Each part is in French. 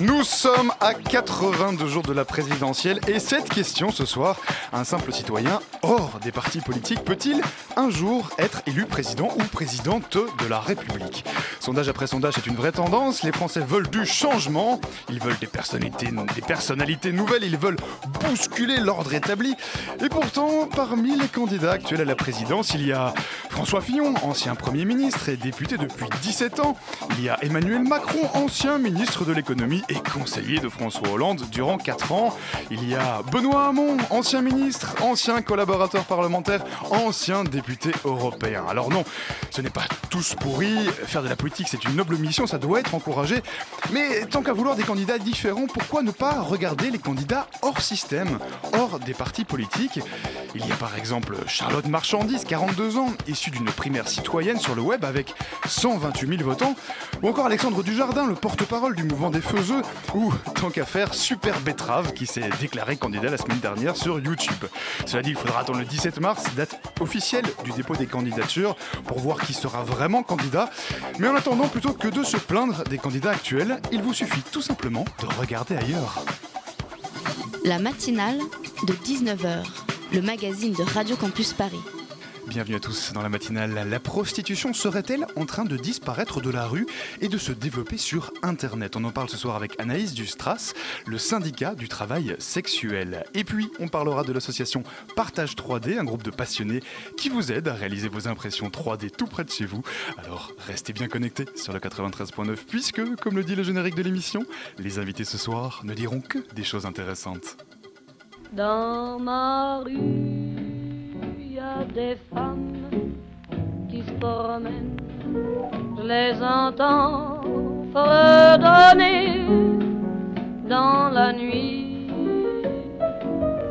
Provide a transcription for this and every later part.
Nous sommes à 82 jours de la présidentielle et cette question ce soir, un simple citoyen hors des partis politiques peut-il un jour être élu président ou présidente de la République? Sondage après sondage, c'est une vraie tendance. Les Français veulent du changement, ils veulent des personnalités, des personnalités nouvelles, ils veulent bousculer l'ordre établi. Et pourtant, parmi les candidats actuels à la présidence, il y a François Fillon, ancien Premier ministre et député depuis 17 ans. Il y a Emmanuel Macron, ancien ministre de l'économie et conseiller de François Hollande durant 4 ans. Il y a Benoît Hamon, ancien ministre, ancien collaborateur parlementaire, ancien député européen. Alors non, ce n'est pas tous pourris. Faire de la politique, c'est une noble mission, ça doit être encouragé. Mais tant qu'à vouloir des candidats différents, pourquoi ne pas regarder les candidats hors système, hors des partis politiques? Il y a par exemple Charlotte Marchandise, 42 ans, issue d'une primaire citoyenne sur le web avec 128 000 votants, ou encore Alexandre Dujardin, le porte-parole du mouvement des Ou tant qu'à faire Super Betrave qui s'est déclaré candidat la semaine dernière sur YouTube. Cela dit, il faudra attendre le 17 mars, date officielle du dépôt des candidatures, pour voir qui sera vraiment candidat. Mais en attendant, plutôt que de se plaindre des candidats actuels, il vous suffit tout simplement de regarder ailleurs. La matinale de 19h, le magazine de Radio Campus Paris. Bienvenue à tous dans la matinale. La prostitution serait-elle en train de disparaître de la rue et de se développer sur Internet? On en parle ce soir avec Anaïs Dustras, le syndicat du travail sexuel. Et puis, on parlera de l'association Partage 3D, un groupe de passionnés qui vous aide à réaliser vos impressions 3D tout près de chez vous. Alors, restez bien connectés sur le 93.9 puisque, comme le dit le générique de l'émission, les invités ce soir ne diront que des choses intéressantes. Dans ma rue, y a des femmes qui se promènent. Je les entends fredonner dans la nuit.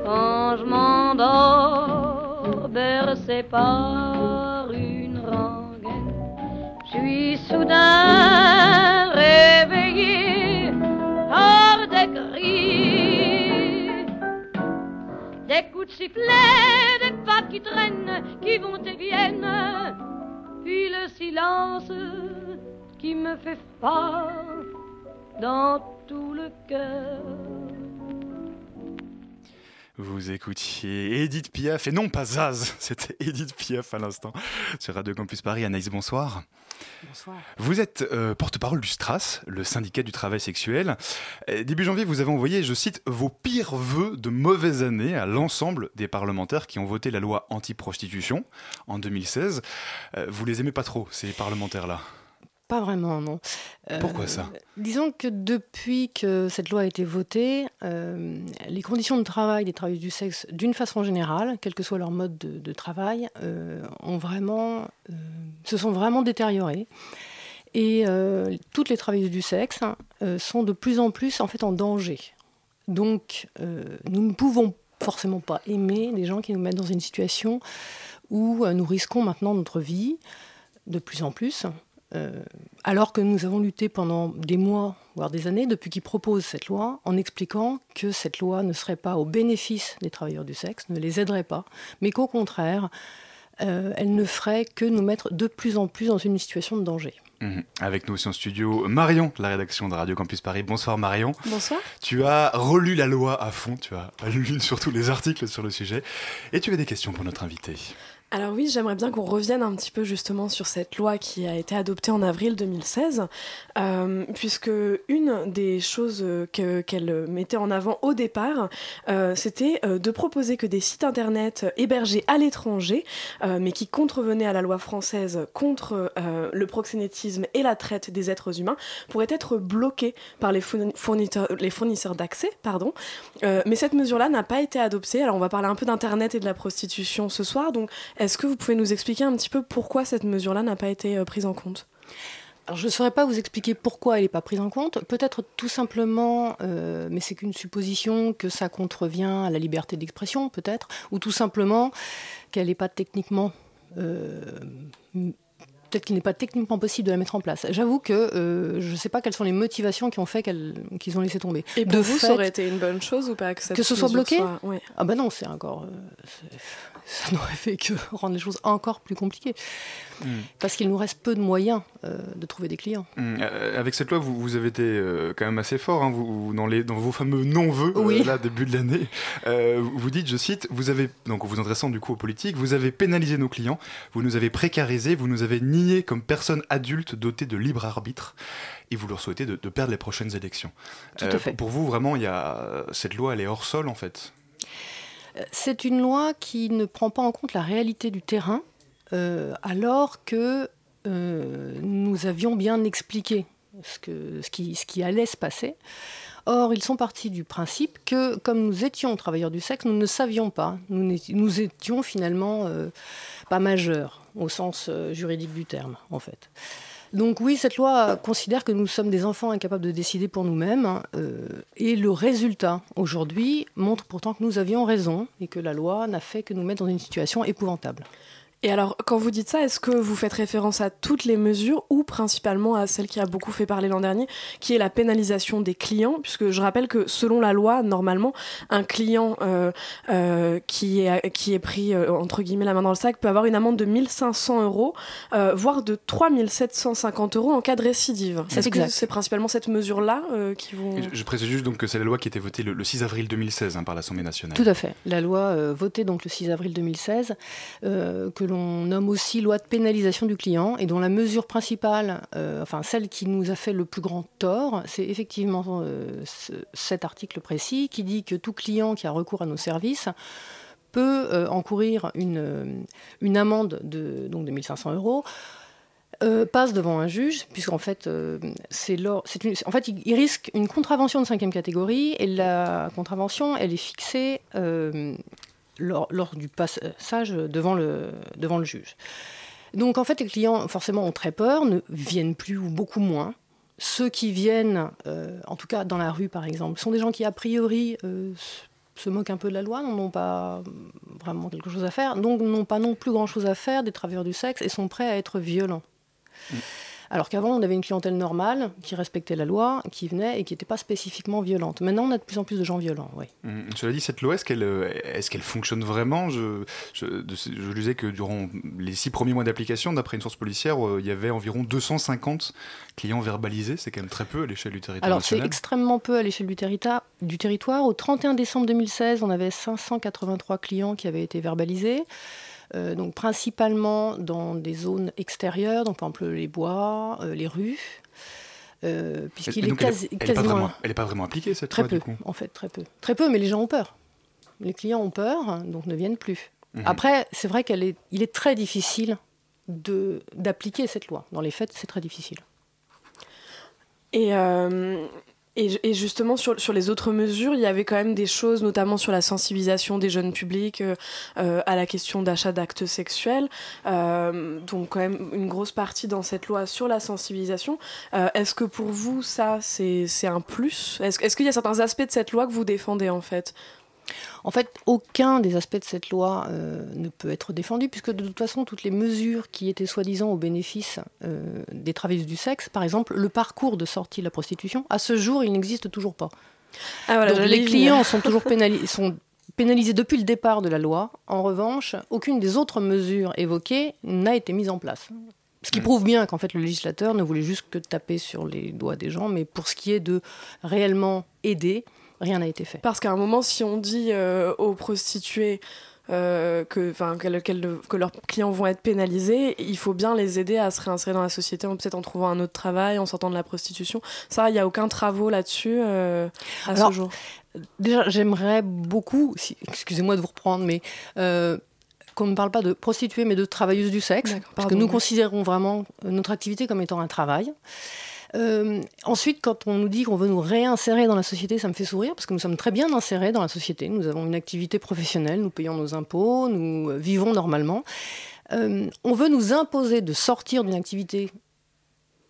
Quand je m'endors, bercé par une rengaine, je suis soudain réveillé Des coups de sifflet, des pas qui traînent, qui vont et viennent, puis le silence qui me fait froid dans tout le cœur. Vous écoutiez Edith Piaf, et non pas Zaz, c'était Edith Piaf à l'instant sur Radio Campus Paris. Anaïs, bonsoir. Vous êtes euh, porte-parole du STRAS, le syndicat du travail sexuel. Euh, début janvier, vous avez envoyé, je cite, vos pires vœux de mauvaise année à l'ensemble des parlementaires qui ont voté la loi anti-prostitution en 2016. Euh, vous les aimez pas trop, ces parlementaires-là? Pas vraiment, non. Euh, Pourquoi ça? Disons que depuis que cette loi a été votée, euh, les conditions de travail des travailleurs du sexe, d'une façon générale, quel que soit leur mode de, de travail, euh, ont vraiment, se sont vraiment détériorées. Et toutes les travailleuses du sexe sont de plus en plus en fait en danger. Donc, nous ne pouvons forcément pas aimer des gens qui nous mettent dans une situation où nous risquons maintenant notre vie de plus en plus. Euh, alors que nous avons lutté pendant des mois, voire des années, depuis qu'ils proposent cette loi, en expliquant que cette loi ne serait pas au bénéfice des travailleurs du sexe, ne les aiderait pas, mais qu'au contraire, euh, elle ne ferait que nous mettre de plus en plus dans une situation de danger. Mhm. Avec nous aussi en studio, Marion, de la rédaction de Radio Campus Paris. Bonsoir Marion. Bonsoir. Tu as relu la loi à fond, tu as lu surtout les articles sur le sujet, et tu as des questions pour notre invité. Alors oui, j'aimerais bien qu'on revienne un petit peu justement sur cette loi qui a été adoptée en avril 2016, euh, puisque une des choses que- qu'elle mettait en avant au départ, euh, c'était euh, de proposer que des sites internet hébergés à l'étranger, euh, mais qui contrevenaient à la loi française contre euh, le proxénétisme et la traite des êtres humains, pourraient être bloqués par les fourni- fournisseurs, d'accès, pardon. Euh, mais cette mesure-là n'a pas été adoptée. Alors on va parler un peu d'internet et de la prostitution ce soir, est-ce que vous pouvez nous expliquer un petit peu pourquoi cette mesure-là n'a pas été euh, prise en compte? Alors, je ne saurais pas vous expliquer pourquoi elle n'est pas prise en compte. Peut-être tout simplement, euh, mais c'est qu'une supposition, que ça contrevient à la liberté d'expression, peut-être, ou tout simplement qu'elle n'est pas techniquement euh, peut-être qu'il n'est pas techniquement possible de la mettre en place. J'avoue que euh, je ne sais pas quelles sont les motivations qui ont fait qu'ils ont laissé tomber. Et pour de vous, ça aurait été une bonne chose ou pas Que, que ce soit bloqué Ah ben non, c'est encore... Euh, ça n'aurait fait que rendre les choses encore plus compliquées. Hmm. Parce qu'il nous reste peu de moyens euh, de trouver des clients. Hmm. avec cette loi, vous, vous avez été quand même assez fort hein, vous, dans, les, dans vos fameux non-vœux, là, début de l'année. vous dites, je cite, vous avez, donc en vous adressant du coup aux politiques, vous avez pénalisé nos clients, vous nous avez précarisés, vous nous avez comme personne adulte dotée de libre arbitre et vous leur souhaitez de, perdre les prochaines élections. Tout à euh, fait. Pour vous, vraiment, y a, cette loi, elle est hors sol en fait euh, C'est une loi qui ne prend pas en compte la réalité du terrain, euh, alors que nous avions bien expliqué ce, qui, allait se passer. Or, ils sont partis du principe que, comme nous étions travailleurs du sexe, nous ne savions pas. Nous, étions finalement pas majeurs au sens euh, juridique du terme, en fait. Donc oui, cette loi considère que nous sommes des enfants incapables de décider pour nous-mêmes, hein, euh, et le résultat aujourd'hui montre pourtant que nous avions raison et que la loi n'a fait que nous mettre dans une situation épouvantable. Et alors, quand vous dites ça, est-ce que vous faites référence à toutes les mesures ou principalement à celle qui a beaucoup fait parler l'an dernier, qui est la pénalisation des clients? Puisque je rappelle que selon la loi, normalement, un client euh, euh, qui, est, qui est pris, euh, entre guillemets, la main dans le sac peut avoir une amende de 1500 euros, voire de 3750 euros en cas de récidive. Est-ce que c'est principalement cette mesure-là qui vous... Je, précise juste donc que c'est la loi qui a été votée le, 6 avril 2016 hein, par l'Assemblée nationale. Tout à fait. La loi votée donc le 6 avril 2016, que l'on nomme aussi loi de pénalisation du client et dont la mesure principale, euh, enfin celle qui nous a fait le plus grand tort, c'est effectivement euh, cet article précis qui dit que tout client qui a recours à nos services peut euh, encourir une, amende de, donc de 1500 euros. passe devant un juge, puisqu'en fait, c'est en fait, il, risque une contravention de cinquième catégorie, et la contravention, elle est fixée lors, du passage devant le, devant le juge. Donc en fait, les clients, forcément, ont très peur, ne viennent plus ou beaucoup moins. Ceux qui viennent, euh, en tout cas dans la rue par exemple, sont des gens qui a priori euh, se moquent un peu de la loi, n'ont pas vraiment quelque chose à faire, donc n'ont pas non plus grand-chose à faire des travailleurs du sexe et sont prêts à être violents. Mm. Alors qu'avant, on avait une clientèle normale qui respectait la loi, qui venait et qui n'était pas spécifiquement violente. Maintenant, on a de plus en plus de gens violents, oui. Mmh. Cela dit, cette loi, est-ce qu'elle euh, est fonctionne vraiment? Je, je, je, disais que durant les six premiers mois d'application, d'après une source policière, euh, il y avait environ 250 clients verbalisés. C'est quand même très peu à l'échelle du territoire Alors, c'est extrêmement peu à l'échelle du, du territoire. Au 31 décembre 2016, on avait 583 clients qui avaient été verbalisés. Euh, donc principalement dans des zones extérieures, donc par exemple les bois, euh, les rues. Euh, puisqu'il est, quasi, elle, n'est pas, vraiment appliquée cette très loi, peu, du coup. en fait, très peu. Très peu, mais les gens ont peur. Les clients ont peur, donc ne viennent plus. Mhm. Après, c'est vrai qu'il est, est très difficile d'appliquer cette loi. Dans les faits, c'est très difficile. Et et, justement, sur, les autres mesures, il y avait quand même des choses, notamment sur la sensibilisation des jeunes publics euh, euh, à la question d'achat d'actes sexuels. Euh, donc, quand même, une grosse partie dans cette loi sur la sensibilisation. Est-ce que pour vous, ça, c'est un plus? Est-ce est qu'il y a certains aspects de cette loi que vous défendez, en fait? En fait, aucun des aspects de cette loi euh, ne peut être défendu, puisque de toute façon, toutes les mesures qui étaient soi-disant au bénéfice euh, des travailleuses du sexe, par exemple, le parcours de sortie de la prostitution, à ce jour, il n'existe toujours pas. Ah, Donc, les clients sont toujours sont pénalisés depuis le départ de la loi. En revanche, aucune des autres mesures évoquées n'a été mise en place. Ce qui mm. prouve bien qu'en fait le législateur ne voulait juste que taper sur les doigts des gens, mais pour ce qui est de réellement aider, rien n'a été fait. Parce qu'à un moment, si on dit euh, aux prostituées euh, que, que, leurs clients vont être pénalisés, il faut bien les aider à se réinsérer dans la société, peut-être en trouvant un autre travail, en sortant de la prostitution. Ça, il n'y a aucun travaux là-dessus euh, à ce jour. Déjà, j'aimerais beaucoup, excusez-moi de vous reprendre, mais qu'on ne parle pas de prostituées, mais de travailleuses du sexe, parce que nous considérons vraiment notre activité comme étant un travail. Euh, ensuite, quand on nous dit qu'on veut nous réinsérer dans la société, ça me fait sourire parce que nous sommes très bien insérés dans la société. Nous avons une activité professionnelle, nous payons nos impôts, nous vivons normalement. Euh, on veut nous imposer de sortir d'une activité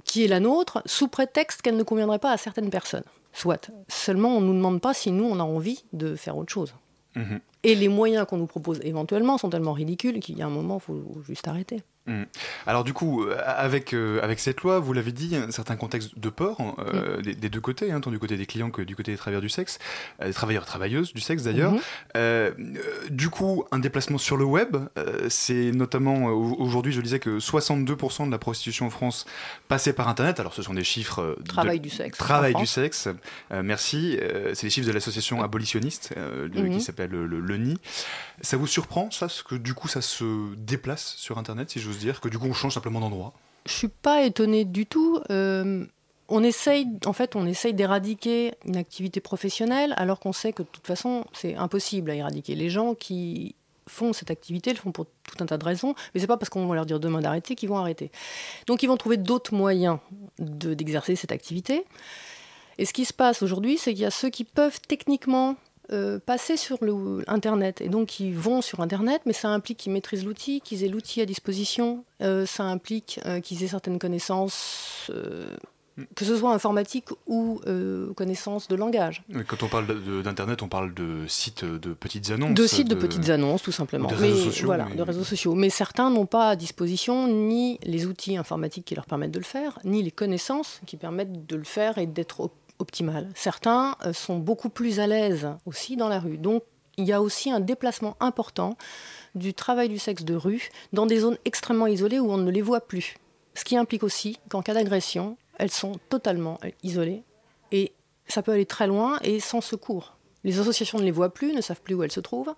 qui est la nôtre, sous prétexte qu'elle ne conviendrait pas à certaines personnes. Soit. Seulement, on ne nous demande pas si nous, on a envie de faire autre chose. Mhm. Et les moyens qu'on nous propose éventuellement sont tellement ridicules qu'il y a un moment, il faut juste arrêter. Mm. Alors du coup, euh, avec, euh, avec cette loi, vous l'avez dit, un certain contexte de peur euh, Mm. des, des deux côtés, hein, tant du côté des clients que du côté des travailleurs du sexe, euh, des travailleurs travailleuses du sexe d'ailleurs. Mhm. Du coup, un déplacement sur le web, c'est notamment au- aujourd'hui, je disais que 62% de la prostitution en France passait par Internet. Alors ce sont des chiffres de- Travail du sexe. Travail du sexe, merci. C'est les chiffres de l'association abolitionniste de- Mhm. qui s'appelle le, le, le NI. Ça vous surprend ça, ce que du coup ça se déplace sur Internet, si dire, que du coup on change simplement d'endroit Je suis pas étonnée du tout. Euh, on essaye, en fait, on essaye d'éradiquer une activité professionnelle, alors qu'on sait que de toute façon, c'est impossible à éradiquer. Les gens qui font cette activité le font pour tout un tas de raisons, mais c'est pas parce qu'on va leur dire demain d'arrêter qu'ils vont arrêter. Donc, ils vont trouver d'autres moyens de- d'exercer cette activité. Et ce qui se passe aujourd'hui, c'est qu'il y a ceux qui peuvent techniquement euh, passer sur le Internet. Et donc, ils vont sur Internet, mais ça implique qu'ils maîtrisent l'outil, qu'ils aient l'outil à disposition. Euh, ça implique euh, qu'ils aient certaines connaissances, euh, que ce soit informatique ou connaissances de langage. Quand on parle d'Internet, on parle de sites de petites annonces. De sites de, petites annonces, tout simplement. de réseaux Mais sociaux, Voilà, mais- de réseaux sociaux. Mais certains n'ont pas à disposition ni les outils informatiques qui leur permettent de le faire, ni les connaissances qui permettent de le faire et d'être op- Certains euh, sont beaucoup plus à l'aise aussi dans la rue. Donc, il y a aussi un déplacement important du travail du sexe de rue dans des zones extrêmement isolées où on ne les voit plus. Ce qui implique aussi qu'en cas d'agression, elles sont totalement euh, isolées et ça peut aller très loin et sans secours. Les associations ne les voient plus, ne savent plus où elles se trouvent.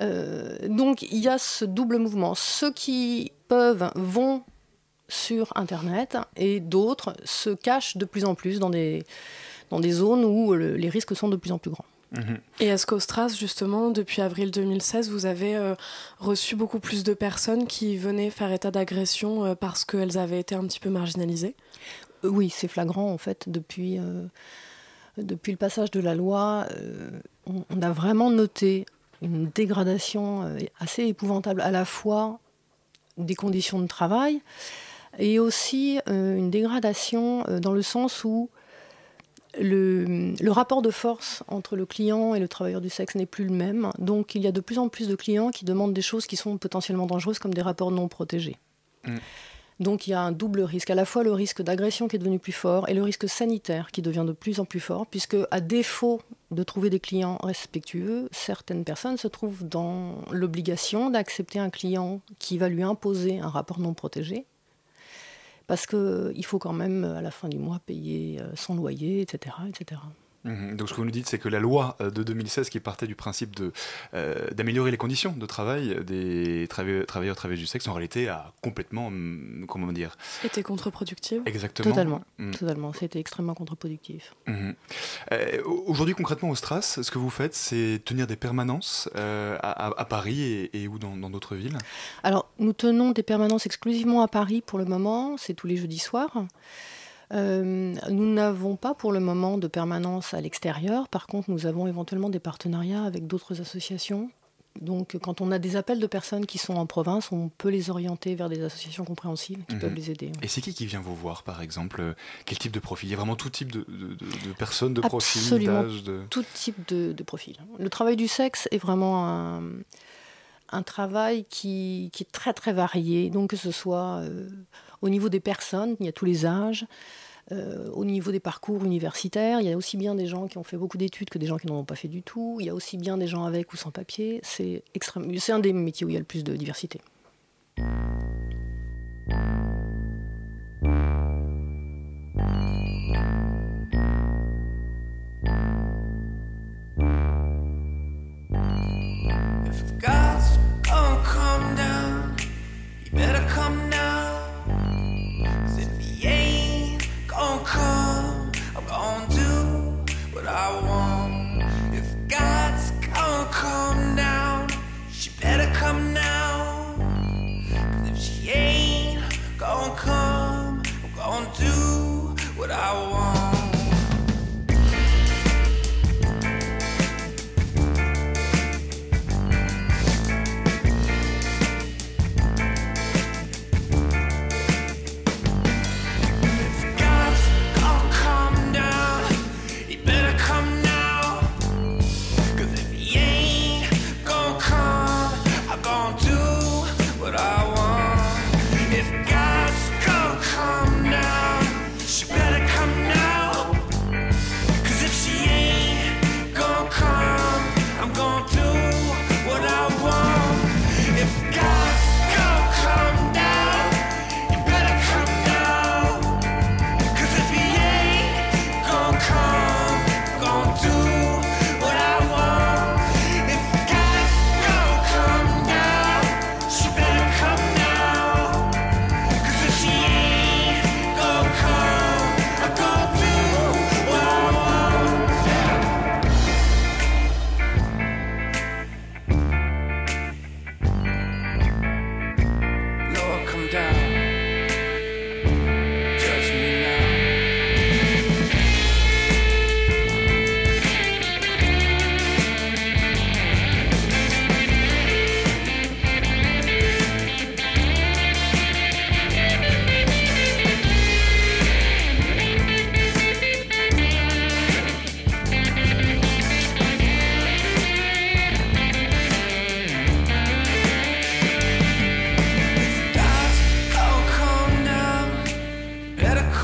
Euh, donc il y a ce double mouvement. Ceux qui peuvent vont sur Internet et d'autres se cachent de plus en plus dans des, dans des zones où le- les risques sont de plus en plus grands. Mhm. Et est-ce qu'au Stras, justement, depuis avril 2016, vous avez euh, reçu beaucoup plus de personnes qui venaient faire état d'agression euh, parce qu'elles avaient été un petit peu marginalisées? Euh, Oui, c'est flagrant en fait. Depuis, euh, depuis le passage de la loi, euh, on, on a vraiment noté une dégradation euh, assez épouvantable à la fois des conditions de travail et aussi euh, une dégradation euh, dans le sens où le, le rapport de force entre le client et le travailleur du sexe n'est plus le même. Donc il y a de plus en plus de clients qui demandent des choses qui sont potentiellement dangereuses comme des rapports non protégés. Mm. Donc il y a un double risque, à la fois le risque d'agression qui est devenu plus fort et le risque sanitaire qui devient de plus en plus fort, puisque à défaut de trouver des clients respectueux, certaines personnes se trouvent dans l'obligation d'accepter un client qui va lui imposer un rapport non protégé, parce qu'il faut quand même à la fin du mois payer euh, son loyer, etc. etc. Mhm. Donc ce que vous nous dites, c'est que la loi euh, de 2016 qui partait du principe de, euh, d'améliorer les conditions de travail des travailleurs, travailleurs travailleuses du sexe, en réalité a complètement, hum, comment dire, Était contre-productive exactement. Totalement, Mhm. totalement. C'était extrêmement contre-productif. Mhm. Euh, Aujourd'hui, concrètement, au Stras, ce que vous faites, c'est tenir des permanences euh, à, à- à Paris et, et ou dans dans d'autres villes? Alors, nous tenons des permanences exclusivement à Paris pour le moment, c'est tous les jeudis soirs. Euh, nous n'avons pas pour le moment de permanence à l'extérieur. Par contre, nous avons éventuellement des partenariats avec d'autres associations. Donc, quand on a des appels de personnes qui sont en province, on peut les orienter vers des associations compréhensives qui Mhm. peuvent les aider. Et c'est qui qui vient vous voir, par exemple? Quel type de profil? Il y a vraiment tout type de, de- de- de personnes, de profils, d'âge de... Tout type de, de profil. Le travail du sexe est vraiment un, un travail qui, qui est très très varié. Donc que ce soit euh, au niveau des personnes, il y a tous les âges. euh, au niveau des parcours universitaires, il y a aussi bien des gens qui ont fait beaucoup d'études que des gens qui n'en ont pas fait du tout. Il y a aussi bien des gens avec ou sans papier. C'est. C'est un des métiers où il y a le plus de diversité. Better come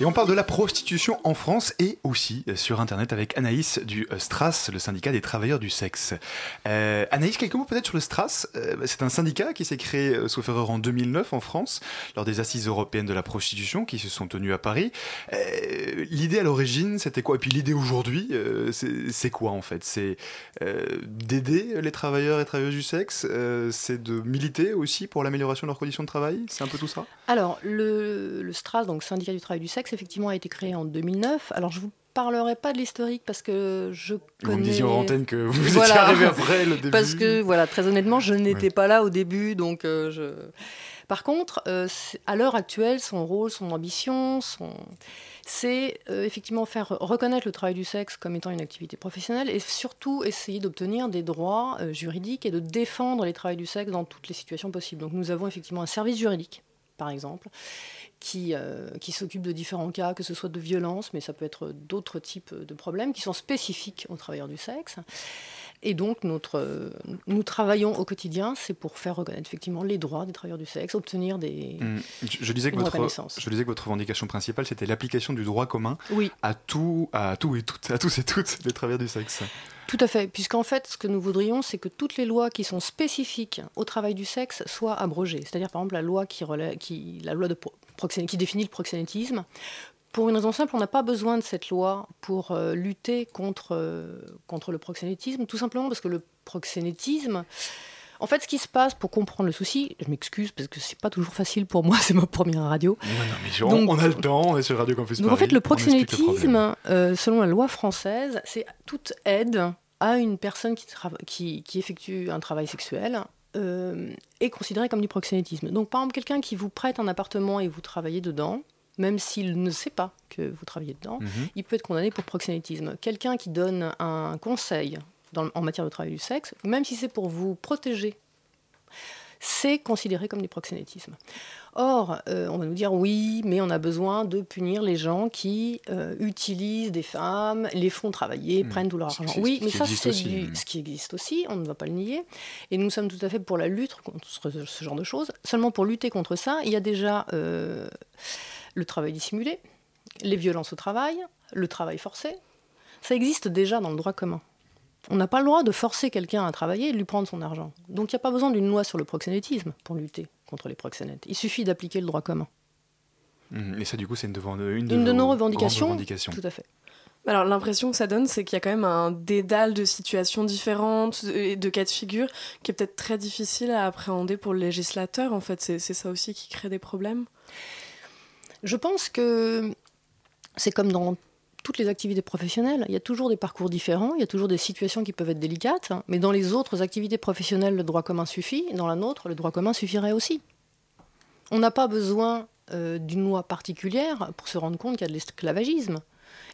Et on parle de la prostitution en France et aussi euh, sur Internet avec Anaïs du euh, STRAS, le syndicat des travailleurs du sexe. Euh, Anaïs, quelques mots peut-être sur le STRAS. C'est un syndicat qui s'est créé, euh, sauf erreur, en 2009 en France, lors des assises européennes de la prostitution qui se sont tenues à Paris. L'idée à l'origine, c'était quoi? Et puis l'idée aujourd'hui, c'est quoi en fait? C'est d'aider les travailleurs et travailleuses du sexe? C'est de militer aussi pour l'amélioration de leurs conditions de travail? C'est un peu tout ça? Alors, le, le STRAS, donc syndicat du travail du sexe, effectivement a été créé en 2009. Alors, je vous parlerai pas de l'historique parce que je connais... Vous me disiez en antenne que vous Voilà. étiez arrivé après le début. Parce que, voilà, très honnêtement, je n'étais pas là au début, donc euh, je... Par contre, euh, à l'heure actuelle, son rôle, son ambition, son... c'est euh, effectivement faire reconnaître le travail du sexe comme étant une activité professionnelle et surtout essayer d'obtenir des droits euh, juridiques et de défendre les travailleurs du sexe dans toutes les situations possibles. Donc nous avons effectivement un service juridique, par exemple, qui, euh, qui s'occupe de différents cas, que ce soit de violence, mais ça peut être d'autres types de problèmes qui sont spécifiques aux travailleurs du sexe. Et donc, notre, euh, nous travaillons au quotidien, c'est pour faire reconnaître effectivement les droits des travailleurs du sexe, obtenir des. Hum, Je, je disais que votre, je disais que votre revendication principale, c'était l'application du droit commun Oui. à tout, à tout et toutes, à tous et toutes les travailleurs du sexe. Tout à fait, puisqu'en fait, ce que nous voudrions, c'est que toutes les lois qui sont spécifiques au travail du sexe soient abrogées. C'est-à-dire, par exemple, la loi qui, définit le proxénétisme. Pour une raison simple, on n'a pas besoin de cette loi pour euh, lutter contre, euh, contre le proxénétisme, tout simplement parce que le proxénétisme. En fait, ce qui se passe pour comprendre le souci, je m'excuse parce que c'est pas toujours facile pour moi, c'est ma première radio. Non, mais Donc- on a le temps, on est sur Radio Campus Donc en fait, le proxénétisme, euh, selon la loi française, c'est toute aide à une personne qui, trava- qui, qui effectue un travail sexuel euh, est considéré comme du proxénétisme. Donc par exemple, quelqu'un qui vous prête un appartement et vous travaillez dedans, même s'il ne sait pas que vous travaillez dedans, Mhm. il peut être condamné pour proxénétisme. Quelqu'un qui donne un conseil dans- en matière de travail du sexe, même si c'est pour vous protéger, c'est considéré comme du proxénétisme. Or, euh, on va nous dire oui, mais on a besoin de punir les gens qui euh, utilisent des femmes, les font travailler, Hmm. prennent tout leur argent. Oui, mais ça, c'est du- hmm. ce qui existe aussi, on ne va pas le nier. Et nous sommes tout à fait pour la lutte contre ce, ce genre de choses. Seulement pour lutter contre ça, il y a déjà euh, le travail dissimulé, les violences au travail, le travail forcé. Ça existe déjà dans le droit commun. On n'a pas le droit de forcer quelqu'un à travailler et de lui prendre son argent. Donc il n'y a pas besoin d'une loi sur le proxénétisme pour lutter contre les proxénètes. Il suffit d'appliquer le droit commun. Mhm. Et ça, du coup, c'est une, devant- une de, Une de nos revendications, revendications. tout à fait. Alors l'impression que ça donne, c'est qu'il y a quand même un dédale de situations différentes et de cas de figure qui est peut-être très difficile à appréhender pour le législateur. En fait, c'est c'est ça aussi qui crée des problèmes? Je pense que c'est comme dans toutes les activités professionnelles, il y a toujours des parcours différents, il y a toujours des situations qui peuvent être délicates, mais dans les autres activités professionnelles, le droit commun suffit, dans la nôtre, le droit commun suffirait aussi. On n'a pas besoin euh, d'une loi particulière pour se rendre compte qu'il y a de l'esclavagisme.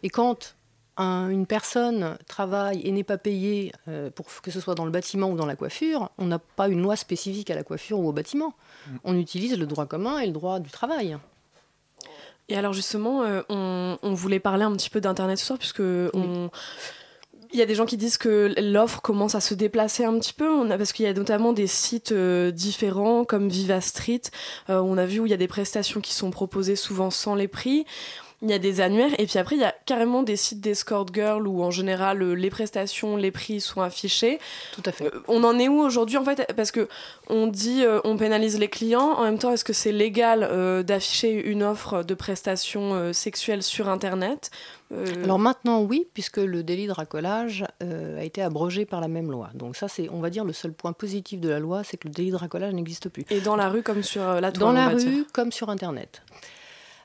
Et quand un- une personne travaille et n'est pas payée, euh, pour que ce soit dans le bâtiment ou dans la coiffure, on n'a pas une loi spécifique à la coiffure ou au bâtiment. On utilise le droit commun et le droit du travail. Et alors justement, euh, on, on voulait parler un petit peu d'Internet ce soir, puisque on... Il y a des gens qui disent que l'offre commence à se déplacer un petit peu, on a, parce qu'il y a notamment des sites euh, différents comme Viva Street, euh, où on a vu où il y a des prestations qui sont proposées souvent sans les prix. Il y a des annuaires, et puis après, il y a carrément des sites d'escort girl où en général euh, les prestations, les prix sont affichés. Tout à fait. Euh, on en est où aujourd'hui en fait? Parce que on dit euh, on pénalise les clients, en même temps est-ce que c'est légal euh, d'afficher une offre de prestations sexuelles sur Internet? Alors maintenant, oui, puisque le délit de racolage a été abrogé par la même loi. Donc ça, c'est, on va dire, le seul point positif de la loi, c'est que le délit de racolage n'existe plus. Et dans la rue comme sur la toile Dans la dire. rue comme sur Internet.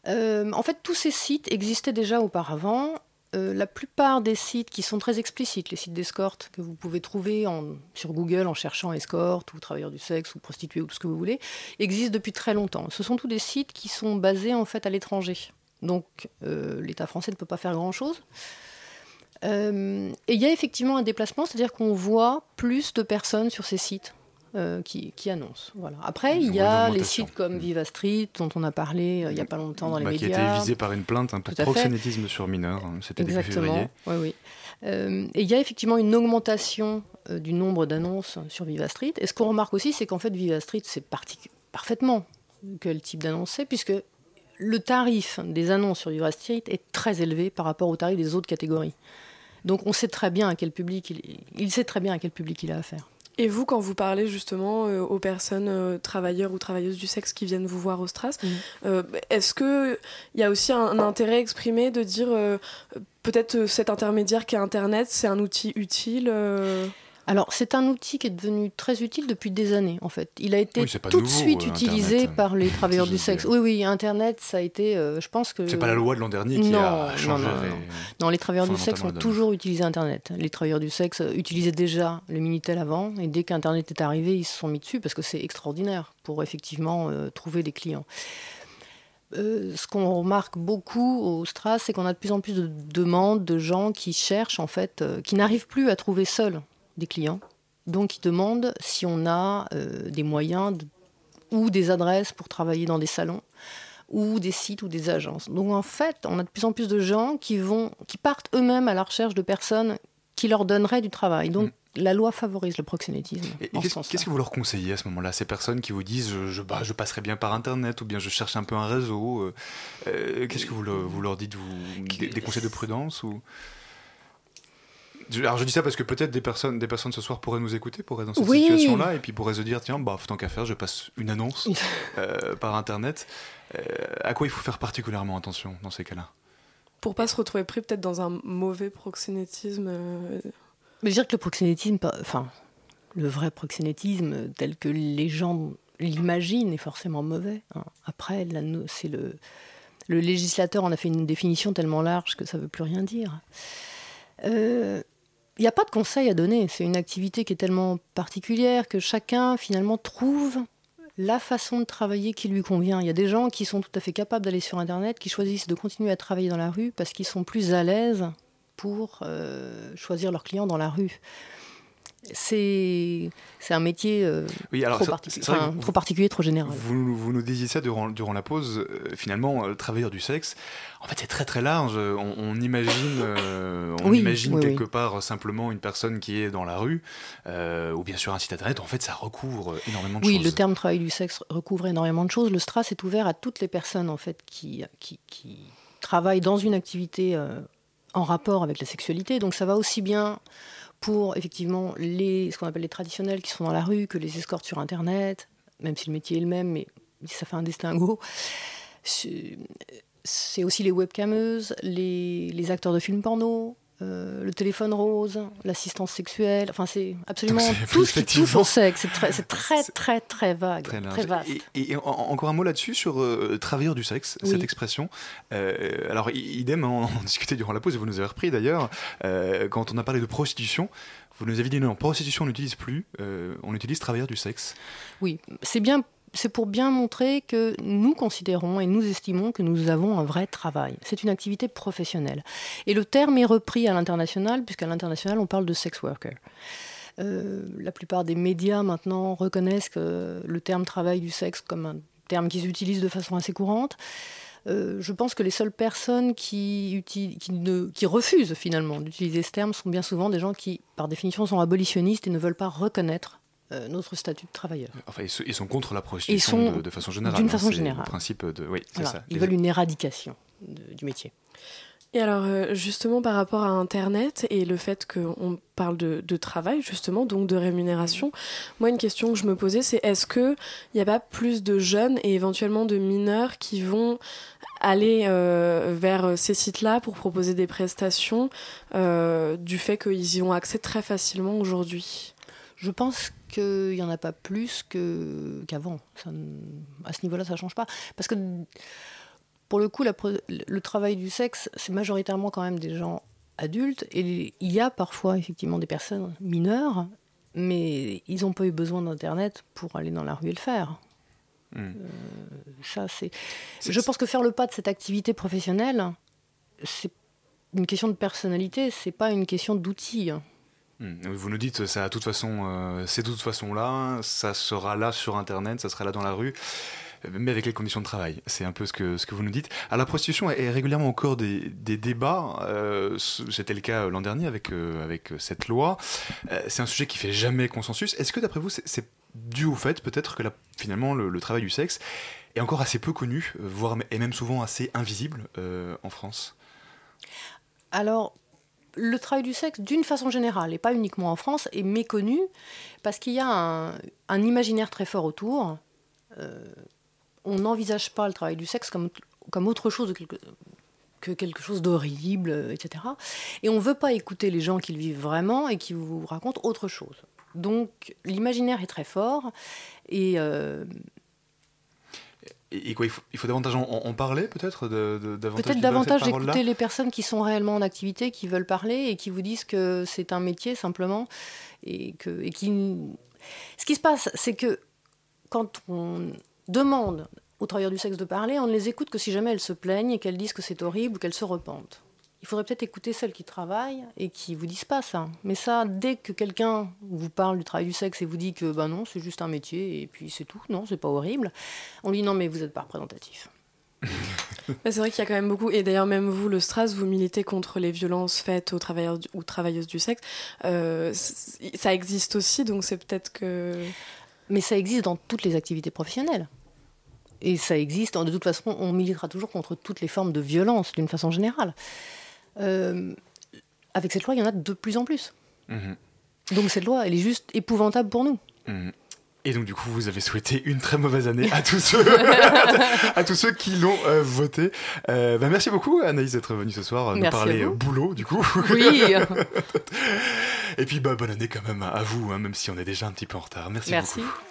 Euh, en fait, tous ces sites existaient déjà auparavant. Euh, la plupart des sites qui sont très explicites, les sites d'escorte que vous pouvez trouver sur Google en cherchant escorte ou travailleurs du sexe ou prostituée ou tout ce que vous voulez, existent depuis très longtemps. Ce sont tous des sites qui sont basés en fait à l'étranger. Donc euh, l'État français ne peut pas faire grand-chose. Et il y a effectivement un déplacement, c'est-à-dire qu'on voit plus de personnes sur ces sites. Euh, qui, qui annoncent. Voilà. Après, il y a les sites comme Viva Street, dont on a parlé euh, il n'y a pas longtemps dans les Bah, qui a médias. été visé par une plainte hein, pour fait. proxénétisme sur mineurs. hein, C'était début février. Exactement. Oui, oui. Euh, et il y a effectivement une augmentation du nombre d'annonces sur Viva Street. Et ce qu'on remarque aussi, c'est qu'en fait, Viva Street, c'est parfaitement quel type d'annonce c'est, puisque le tarif des annonces sur Viva Street est très élevé par rapport au tarif des autres catégories. Donc on sait très bien à quel public il, il sait très bien à quel public il a affaire. Et vous, quand vous parlez justement euh, aux personnes euh, travailleurs ou travailleuses du sexe qui viennent vous voir au Stras, Mhm. euh, est-ce qu'il y a aussi un, un intérêt exprimé de dire euh, peut-être cet intermédiaire qu'est Internet, c'est un outil utile Alors, c'est un outil qui est devenu très utile depuis des années, en fait. Il a été Oui, tout de suite euh, utilisé Internet. par les travailleurs du sexe. Oui, oui, Internet, ça a été, euh, je pense que... C'est pas la loi de l'an dernier qui Non, a non, changé. non, non. les- Non, les travailleurs du sexe ont toujours utilisé Internet. Les travailleurs du sexe euh, utilisaient déjà le Minitel avant, et dès qu'Internet est arrivé, ils se sont mis dessus parce que c'est extraordinaire pour effectivement euh, trouver des clients. Euh, ce qu'on remarque beaucoup au Stras, c'est qu'on a de plus en plus de demandes de gens qui cherchent, en fait, euh, qui n'arrivent plus à trouver seuls des clients. Donc, ils demandent si on a euh, des moyens de- ou des adresses pour travailler dans des salons ou des sites ou des agences. Donc en fait, on a de plus en plus de gens qui vont, qui partent eux-mêmes à la recherche de personnes qui leur donneraient du travail. Donc la loi favorise le proxénétisme. Qu'est-ce que vous leur conseillez à ce moment-là? Ces personnes qui vous disent je, je, bah, je passerai bien par Internet ou bien je cherche un peu un réseau. euh, euh, qu'est-ce que vous, le- vous leur dites? Vous, des, des conseils de prudence ou... Alors je dis ça parce que peut-être des personnes, des personnes ce soir pourraient nous écouter, pourraient dans cette Oui. situation-là et puis pourraient se dire tiens, bah, tant qu'à faire, je passe une annonce euh, par Internet. Euh, à quoi il faut faire particulièrement attention dans ces cas-là? Pour pas se retrouver pris peut-être dans un mauvais proxénétisme euh, Mais je veux dire que le proxénétisme, enfin, le vrai proxénétisme tel que les gens l'imaginent est forcément mauvais. hein. Après, c'est le, le législateur en a fait une définition tellement large que ça ne veut plus rien dire. Euh, Il n'y a pas de conseil à donner. C'est une activité qui est tellement particulière que chacun finalement trouve la façon de travailler qui lui convient. Il y a des gens qui sont tout à fait capables d'aller sur Internet, qui choisissent de continuer à travailler dans la rue parce qu'ils sont plus à l'aise pour euh, choisir leurs clients dans la rue. C'est un métier euh, Oui, alors, trop, ça- particu- enfin, trop particulier, trop général. Vous, vous nous disiez ça durant, durant la pause. euh, finalement, euh, travailleur du sexe, en fait, c'est très très large. On, on imagine, euh, on Oui, imagine oui, quelque oui. part simplement une personne qui est dans la rue ou bien sur un site internet. En fait, ça recouvre énormément de Oui, choses. le terme travail du sexe recouvre énormément de choses. Le STRAS est ouvert à toutes les personnes en fait qui, qui, qui travaillent dans une activité en rapport avec la sexualité. Donc ça va aussi bien pour effectivement ce qu'on appelle les traditionnels qui sont dans la rue que les escortes sur Internet, même si le métier est le même, mais ça fait un distinguo. C'est c'est aussi les webcameuses, les, les acteurs de films porno, euh, le téléphone rose, l'assistance sexuelle. Enfin, c'est absolument Donc, tout ce qui touche au sexe. C'est très, c'est très, très, très vague, Très très, large. vaste. Et, et en- encore un mot là-dessus sur euh, travailleur du sexe, Oui. cette expression. Euh, alors, idem, on en discutait durant la pause et vous nous avez repris d'ailleurs. euh, quand on a parlé de prostitution, vous nous avez dit non, prostitution on n'utilise plus, on utilise travailleur du sexe. Oui, c'est bien. C'est pour bien montrer que nous considérons et nous estimons que nous avons un vrai travail. C'est une activité professionnelle. Et le terme est repris à l'international, puisqu'à l'international, on parle de sex worker. Euh, la plupart des médias maintenant reconnaissent que le terme travail du sexe comme un terme qu'ils utilisent de façon assez courante. Euh, je pense que les seules personnes qui, refusent finalement d'utiliser ce terme sont bien souvent des gens qui, par définition, sont abolitionnistes et ne veulent pas reconnaître euh, notre statut de travailleur. Enfin, ils, sont contre la prostitution sont de, de façon générale. d'une hein, façon générale. Le principe de. Oui, Voilà, ça. Ils Les- veulent une éradication de- du métier. Et alors, euh, justement, par rapport à Internet et le fait qu'on parle de, de travail, justement, donc de rémunération, moi, une question que je me posais, c'est est-ce qu'il n'y a pas plus de jeunes et éventuellement de mineurs qui vont aller euh, vers ces sites-là pour proposer des prestations euh, du fait qu'ils y ont accès très facilement aujourd'hui? Je pense qu'il n'y en a pas plus que- qu'avant. Ça à ce niveau-là, ça ne change pas. Parce que, pour le coup, la le travail du sexe, c'est majoritairement quand même des gens adultes. Et il y a parfois, effectivement, des personnes mineures, mais ils n'ont pas eu besoin d'Internet pour aller dans la rue et le faire. Hmm. Euh, ça, c'est... C'est- Je pense que faire le pas de cette activité professionnelle, c'est une question de personnalité, c'est pas une question d'outils. Hmm, Vous nous dites, euh, c'est de toute façon là, ça sera là sur Internet, ça sera là dans la rue, euh, mais avec les conditions de travail. C'est un peu ce que, vous nous dites. Alors, la prostitution est régulièrement cœur des, débats. euh, C'était le cas l'an dernier avec, euh, cette loi. Euh, c'est un sujet qui fait jamais consensus. Est-ce que, d'après vous, c'est dû au fait, peut-être, que finalement, le, travail du sexe est encore assez peu connu, euh, voire et même souvent assez invisible euh, en France? Alors, le travail du sexe, d'une façon générale, et pas uniquement en France, est méconnu parce qu'il y a un, imaginaire très fort autour. Euh, on n'envisage pas le travail du sexe comme, comme autre chose que quelque chose d'horrible, euh, etc. Et on ne veut pas écouter les gens qui le vivent vraiment et qui vous racontent autre chose. Donc, l'imaginaire est très fort et euh, Et, quoi, il faut, il faut davantage en, en parler, peut-être de, de- davantage Peut-être davantage d'écouter les personnes qui sont réellement en activité, qui veulent parler et qui vous disent que c'est un métier simplement. Et, que, et qui... Ce qui se passe, c'est que quand on demande aux travailleurs du sexe de parler, on ne les écoute que si jamais elles se plaignent et qu'elles disent que c'est horrible ou qu'elles se repentent. Il faudrait peut-être écouter celles qui travaillent et qui vous disent pas ça. Mais ça, dès que quelqu'un vous parle du travail du sexe et vous dit que ben non, c'est juste un métier et puis c'est tout, non, c'est pas horrible, on lui dit non, mais vous n'êtes pas représentatif. C'est vrai qu'il y a quand même beaucoup, et d'ailleurs même vous, le Stras, vous militez contre les violences faites aux travailleurs ou travailleuses du sexe. Euh, ça existe aussi, donc c'est peut-être que... Mais ça existe dans toutes les activités professionnelles. Et ça existe, de toute façon, on militera toujours contre toutes les formes de violence, d'une façon générale. Euh, avec cette loi, il y en a de plus en plus. Mhm. Donc cette loi, elle est juste épouvantable pour nous. Mhm. Et donc du coup, vous avez souhaité une très mauvaise année à tous ceux, à tous ceux qui l'ont euh, voté. Euh, bah, merci beaucoup Anaïs d'être venue ce soir euh, nous parler boulot du coup. Oui. Et puis bah, bonne année quand même à vous, hein, même si on est déjà un petit peu en retard. Merci, Merci. beaucoup.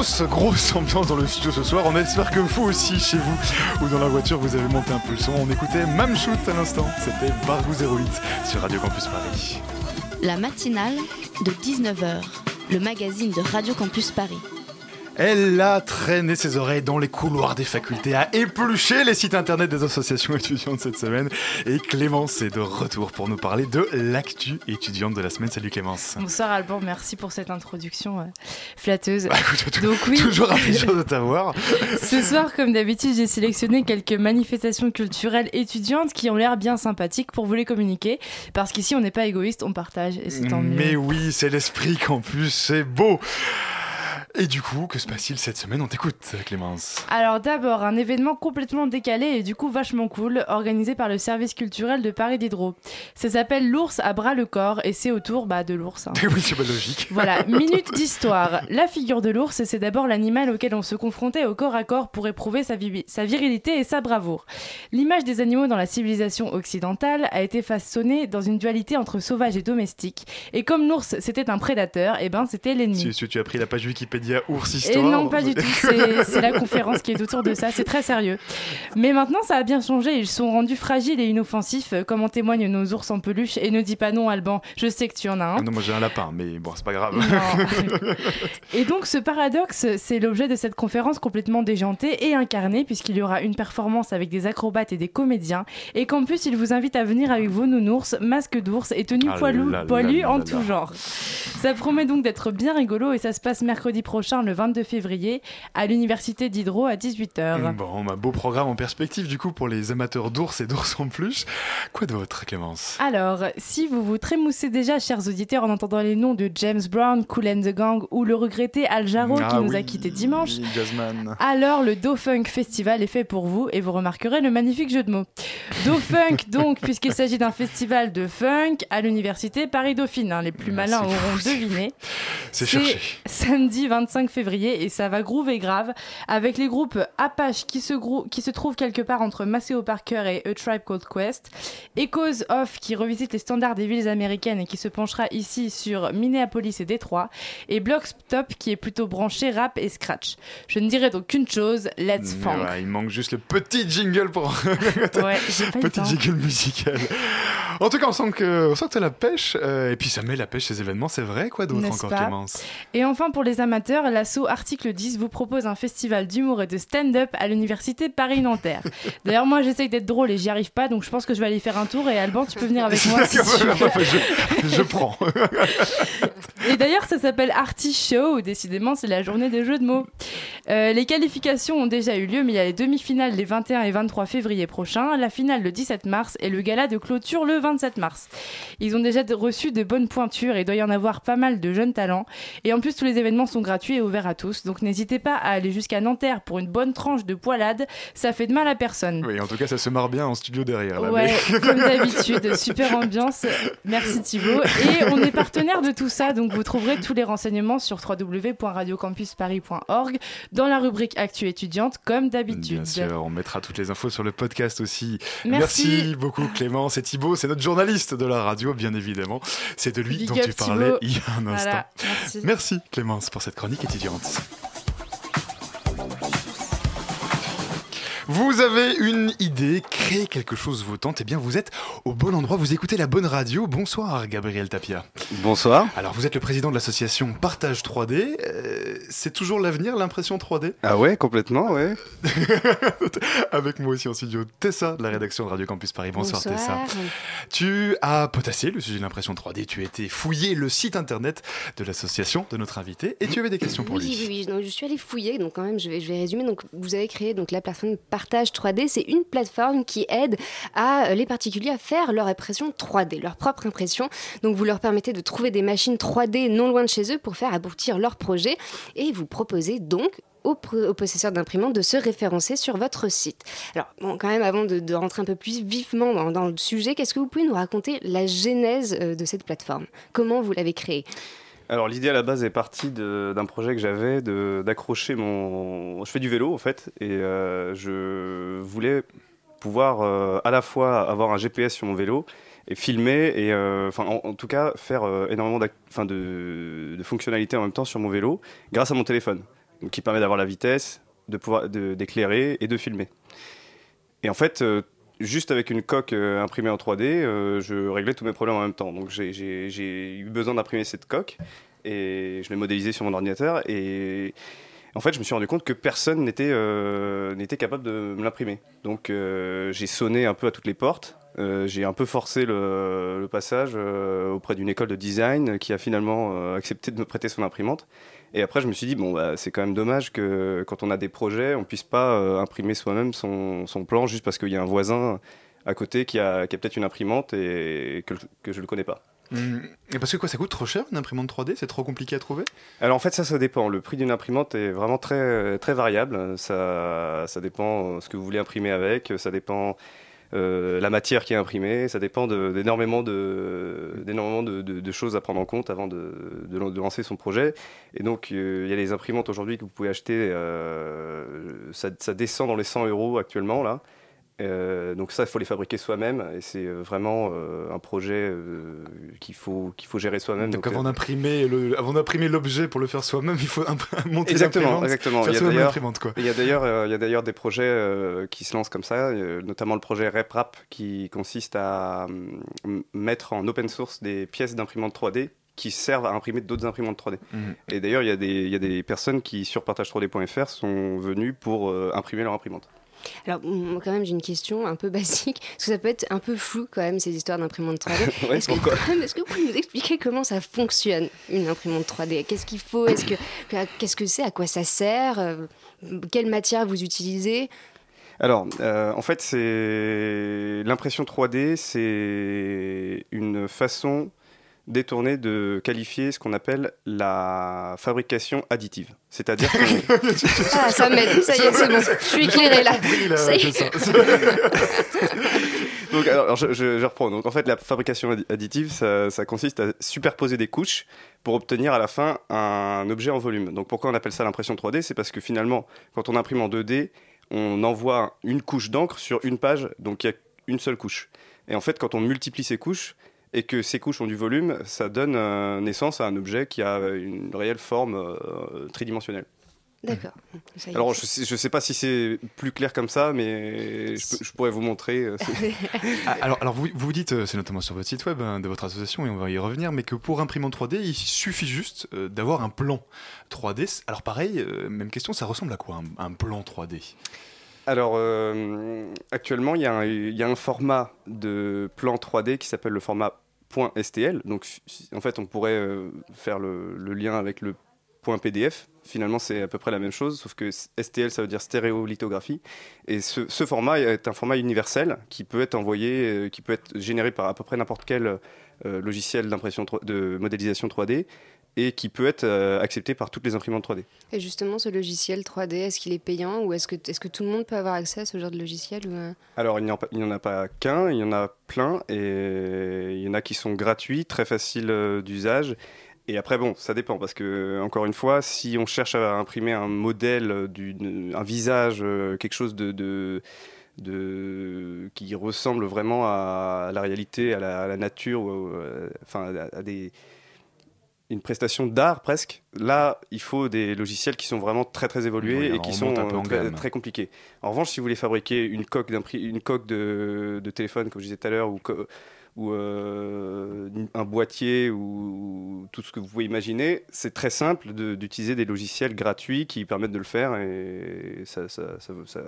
Grosse, grosse ambiance dans le studio ce soir. On espère que vous aussi, chez vous ou dans la voiture, vous avez monté un peu le son. On écoutait Mamchout à l'instant. C'était Bargou 08 sur Radio Campus Paris. La matinale de 19h, le magazine de Radio Campus Paris. Elle a traîné ses oreilles dans les couloirs des facultés, a épluché les sites internet des associations étudiantes cette semaine. Et Clémence est de retour pour nous parler de l'actu étudiante de la semaine. Salut Clémence. Bonsoir Alban, merci pour cette introduction euh, flatteuse. Bah, écoute, Donc oui, Toujours un plaisir de t'avoir. ce soir, comme d'habitude, j'ai sélectionné quelques manifestations culturelles étudiantes qui ont l'air bien sympathiques pour vous les communiquer. Parce qu'ici, on n'est pas égoïste, on partage et c'est tant mieux. Mais oui, c'est l'esprit campus, c'est beau. Et du coup, que se passe-t-il cette semaine? On t'écoute, Clémence. Alors d'abord, un événement complètement décalé et du coup vachement cool, organisé par le service culturel de Paris Diderot. Ça s'appelle L'ours à bras le corps et c'est autour bah, de l'ours. hein. oui, c'est pas logique. Voilà, minute d'histoire. La figure de l'ours, c'est d'abord l'animal auquel on se confrontait au corps à corps pour éprouver sa, vi- sa virilité et sa bravoure. L'image des animaux dans la civilisation occidentale a été façonnée dans une dualité entre sauvage et domestique. Et comme l'ours, c'était un prédateur, et ben c'était l'ennemi. Si, si tu as pris la page Wikipédia Ours Et Histoire. non, pas du tout. C'est la conférence qui est autour de ça. C'est très sérieux. Mais maintenant, ça a bien changé. Ils sont rendus fragiles et inoffensifs, euh, comme en témoignent nos ours en peluche. Et ne dis pas non, Alban. Je sais que tu en as un. Ah non, moi j'ai un lapin, mais bon, c'est pas grave. Et donc ce paradoxe, c'est l'objet de cette conférence complètement déjantée et incarnée puisqu'il y aura une performance avec des acrobates et des comédiens et qu'en plus il vous invite à venir avec vos nounours, masques d'ours et tenues Ah poilues, en tout genre. Ça promet donc d'être bien rigolo et ça se passe mercredi prochain le 22 février à l'université d'Hydro à 18h. Bon, bah, beau programme en perspective du coup pour les amateurs d'ours et d'ours en plus. Quoi d'autre, Clémence? Alors, si vous vous trémoussez déjà, chers auditeurs, en entendant les noms de James Brown, Cool and the Gang ou le regretté Al Jarreau qui Ah nous a quittés dimanche, alors le Do Funk Festival est fait pour vous et vous remarquerez le magnifique jeu de mots. Do Funk donc, puisqu'il s'agit d'un festival de funk à l'université Paris-Dauphine. hein. les plus malins auront deviné. C'est cherché. samedi 25 février et ça va groover grave avec les groupes Apache qui se, grou- qui se trouvent quelque part entre Maceo Parker et A Tribe Called Quest, Echoes Off qui revisite les standards des villes américaines et qui se penchera ici sur Minneapolis et Détroit, et Block Stop qui est plutôt branché rap et scratch. Je ne dirais donc qu'une chose, let's funk. ouais, il manque juste le petit jingle pour. Ouais, petit jingle musical. En tout cas, on sent que, on sent que t'as la pêche. euh, et puis ça met la pêche ces événements, c'est vrai. Quoi d'autre encore, Clémence Et enfin, pour les amateurs, l'assaut Article 10 vous propose un festival d'humour et de stand-up à l'université Paris-Nanterre. D'ailleurs, moi, j'essaye d'être drôle et j'y arrive pas, donc je pense que je vais aller faire un tour. Et Alban, tu peux venir avec moi si tu veux. je, je prends. Et d'ailleurs, ça s'appelle Arty Show. Décidément, c'est la journée des jeux de mots. Euh, les qualifications ont déjà eu lieu, mais il y a les demi-finales les 21 et 23 février prochains, la finale le 17 mars et le gala de clôture le 27 mars. Ils ont déjà reçu de bonnes pointures et il doit y en avoir pas mal de jeunes talents. Et en plus, tous les événements sont gratuits et ouverts à tous. Donc n'hésitez pas à aller jusqu'à Nanterre pour une bonne tranche de poilade. Ça fait de mal à personne. Oui, en tout cas, ça se marre bien en studio derrière. Là, Ouais, mais- comme d'habitude, super ambiance. Merci Thibaut. Et on est partenaire de tout ça, donc vous trouverez tous les renseignements sur www.radiocampusparis.org dans la rubrique Actu étudiante, comme d'habitude. Bien sûr, on mettra toutes les infos sur le podcast aussi. Merci. beaucoup Clémence et Thibaut, c'est notre journaliste de la radio, bien évidemment. C'est de lui Big dont tu parlais Thibaut. il y a un instant. Voilà, merci. Merci Clémence pour cette chronique étudiante. Vous avez une idée, créer quelque chose vous tente, eh bien vous êtes au bon endroit, vous écoutez la bonne radio. Bonsoir Gabriel Tapia. Bonsoir. Alors vous êtes le président de l'association Partage 3D. C'est toujours l'avenir, l'impression 3D Ah ouais, complètement, ouais. Avec moi aussi en studio, Tessa de la rédaction de Radio Campus Paris. Bonsoir, Bonsoir. Tessa. Tu as potassé le sujet de l'impression 3D, tu as été fouiller le site internet de l'association de notre invité et tu avais des questions pour oui, lui. oui, oui. Donc, je suis allée fouiller, donc quand même, je vais, je vais résumer. Donc, vous avez créé donc la plateforme Partage 3D. C'est une plateforme qui aide à euh, les particuliers à faire leur impression 3D, leur propre impression. Donc, vous leur permettez de trouver des machines 3D non loin de chez eux pour faire aboutir leur projet et vous proposez donc aux, possesseurs d'imprimantes de se référencer sur votre site. Alors, bon, quand même, avant de, rentrer un peu plus vivement dans, le sujet, qu'est-ce que vous pouvez nous raconter la genèse euh, de cette plateforme? Comment vous l'avez créée? Alors l'idée à la base est partie d'un projet que j'avais d'accrocher mon... Je fais du vélo en fait et euh, je voulais pouvoir euh, à la fois avoir un GPS sur mon vélo et filmer et euh, enfin en, tout cas faire euh, énormément de, fonctionnalités en même temps sur mon vélo grâce à mon téléphone. qui permet d'avoir la vitesse, de pouvoir d'éclairer et de filmer. Et en fait, euh, juste avec une coque imprimée en 3D, euh, je réglais tous mes problèmes en même temps. Donc j'ai- eu besoin d'imprimer cette coque et je l'ai modélisée sur mon ordinateur et en fait, je me suis rendu compte que personne n'était euh, capable de me l'imprimer. Donc j'ai sonné un peu à toutes les portes. Euh, j'ai un peu forcé le, le passage euh, auprès d'une école de design qui a finalement euh, accepté de me prêter son imprimante. Et après, je me suis dit, bon, bah, c'est quand même dommage que quand on a des projets, on puisse pas imprimer soi-même son, son plan juste parce qu'il y a un voisin à côté qui a, qui a peut-être une imprimante et que, que je ne le connais pas. Hum, Et parce que quoi, ça coûte trop cher une imprimante 3D C'est trop compliqué à trouver? Alors en fait ça ça dépend. Le prix d'une imprimante est vraiment très très variable. Ça ça dépend ce que vous voulez imprimer avec. Ça dépend euh, la matière qui est imprimée. Ça dépend d'énormément de de, de- de choses à prendre en compte avant de lancer son projet. Et donc euh, il y a les imprimantes aujourd'hui que vous pouvez acheter. euh, ça, ça descend dans les 100 euros actuellement là. Euh, donc ça, il faut les fabriquer soi-même et c'est euh, vraiment euh, un projet euh, qu'il faut qu'il faut gérer soi-même. Donc, avant d'imprimer le, avant d'imprimer l'objet pour le faire soi-même, il faut monter Exactement, exactement. faire Il y a d'ailleurs, quoi. il y a d'ailleurs, il y a d'ailleurs des projets qui se lancent comme ça, notamment le projet RepRap qui consiste à hum, mettre en open source des pièces d'imprimante 3D qui servent à imprimer d'autres imprimantes 3D. Mhm. Et d'ailleurs, il y, a des- il y a des personnes qui sur partage3d.fr sont venues pour imprimer leur imprimante. Alors, moi, quand même, j'ai une question un peu basique, parce que ça peut être un peu flou quand même, ces histoires d'imprimante 3D. Ouais, est-ce, que, est-ce que vous pouvez nous expliquer comment ça fonctionne, une imprimante 3D Qu'est-ce qu'il faut? Est-ce que, que- Qu'est-ce que c'est? À quoi ça sert? Euh, Quelle matière vous utilisez? Alors, euh, en fait, c'est l'impression 3D, c'est une façon détournée de qualifier ce qu'on appelle la fabrication additive. C'est-à-dire qu'on- Ah, ça m'aide, ça y est, c'est bon, je suis éclairée là. Ça y est. Donc, alors, alors, je, je- je reprends. Donc, en fait, la fabrication addi- additive, ça, ça consiste à superposer des couches pour obtenir à la fin un objet en volume. Donc, pourquoi on appelle ça l'impression 3D C'est parce que finalement, quand on imprime en 2D, on envoie une couche d'encre sur une page, donc il y a une seule couche. Et en fait, quand on multiplie ces couches et que ces couches ont du volume, ça donne euh, naissance à un objet qui a une réelle forme euh, tridimensionnelle. D'accord. Alors, je sais, je sais pas si c'est plus clair comme ça, mais je, peux- je pourrais vous montrer. euh, Ah, alors, alors vous, vous dites, c'est notamment sur votre site web hein, de votre association, et on va y revenir, mais que pour imprimante 3D, il suffit juste euh, d'avoir un plan 3D. Alors pareil, euh, même question, ça ressemble à quoi un, un plan 3D Alors, euh, actuellement, il y, a un- format de plan 3D qui s'appelle le format .stl. Donc, en fait, on pourrait euh, faire le, lien avec le .pdf. Finalement, c'est à peu près la même chose, sauf que STL, ça veut dire stéréolithographie. Et ce, format est un format universel qui peut être envoyé, euh, qui peut être généré par à peu près n'importe quel logiciel d'impression de modélisation 3D et qui peut être euh, accepté par toutes les imprimantes 3D. Et justement, ce logiciel 3D, est-ce qu'il est payant ou est-ce que, est-ce que tout le monde peut avoir accès à ce genre de logiciel ou, euh, Alors, il n'y en, a pas- il n'y en a pas qu'un, il y en a plein, et il y en a qui sont gratuits, très faciles euh, d'usage. Et après, bon, ça dépend, parce que, encore une fois, si on cherche à imprimer un modèle, un visage, quelque chose de, de, de- qui ressemble vraiment à la réalité, à la, à la nature, ou, enfin, à, à des une prestation d'art presque. Là, il faut des logiciels qui sont vraiment très très évolués Oui, et qui on sont euh, très, très compliqués. En revanche, si vous voulez fabriquer une coque, une coque de, de téléphone, comme je disais tout à l'heure, ou, ou euh, un boîtier, ou tout ce que vous pouvez imaginer, c'est très simple de- d'utiliser des logiciels gratuits qui permettent de le faire et ça, ça, ça- ça-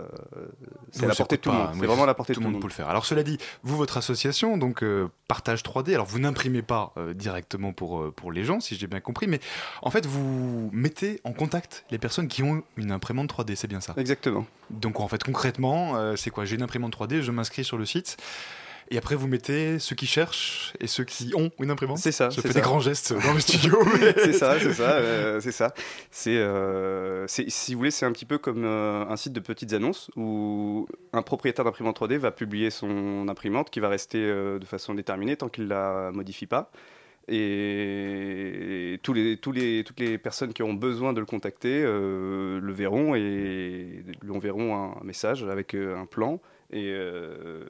c'est à la portée de tout le monde. C'est vraiment à la portée tout de le monde peut le faire. Alors cela dit, vous, votre association, donc euh, Partage 3D, alors vous n'imprimez pas euh, directement pour, pour les gens, si j'ai bien compris, mais en fait vous mettez en contact les personnes qui ont une imprimante 3D, c'est bien ça? Exactement. Donc en fait concrètement, c'est quoi? J'ai une imprimante 3D, je m'inscris sur le site. Et après, vous mettez ceux qui cherchent et ceux qui ont une imprimante. C'est ça. Je fais ça. des grands gestes dans le studio. c'est ça, c'est ça, euh, c'est ça. C'est, euh, c'est- si vous voulez, c'est un petit peu comme euh, un site de petites annonces où un propriétaire d'imprimante 3D va publier son imprimante qui va rester de façon déterminée tant qu'il la modifie pas. Et tous les, tous les, toutes les personnes qui auront besoin de le contacter le verront et lui enverront un message avec un plan Et euh,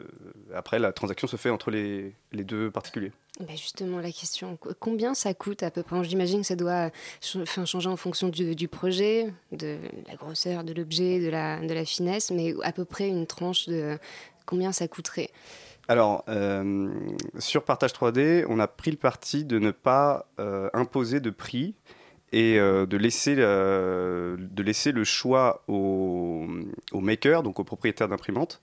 après, la transaction se fait entre les, les deux particuliers. Bah, justement, la question, qu- combien ça coûte à peu près? J'imagine que ça doit ch- changer en fonction du, du projet, de la grosseur de l'objet, de la, de la finesse, mais à peu près une tranche de combien ça coûterait? Alors, euh, sur Partage 3D, on a pris le parti de ne pas euh, imposer de prix et euh, de, laisser, de laisser le choix au, au maker, donc au propriétaire d'imprimante,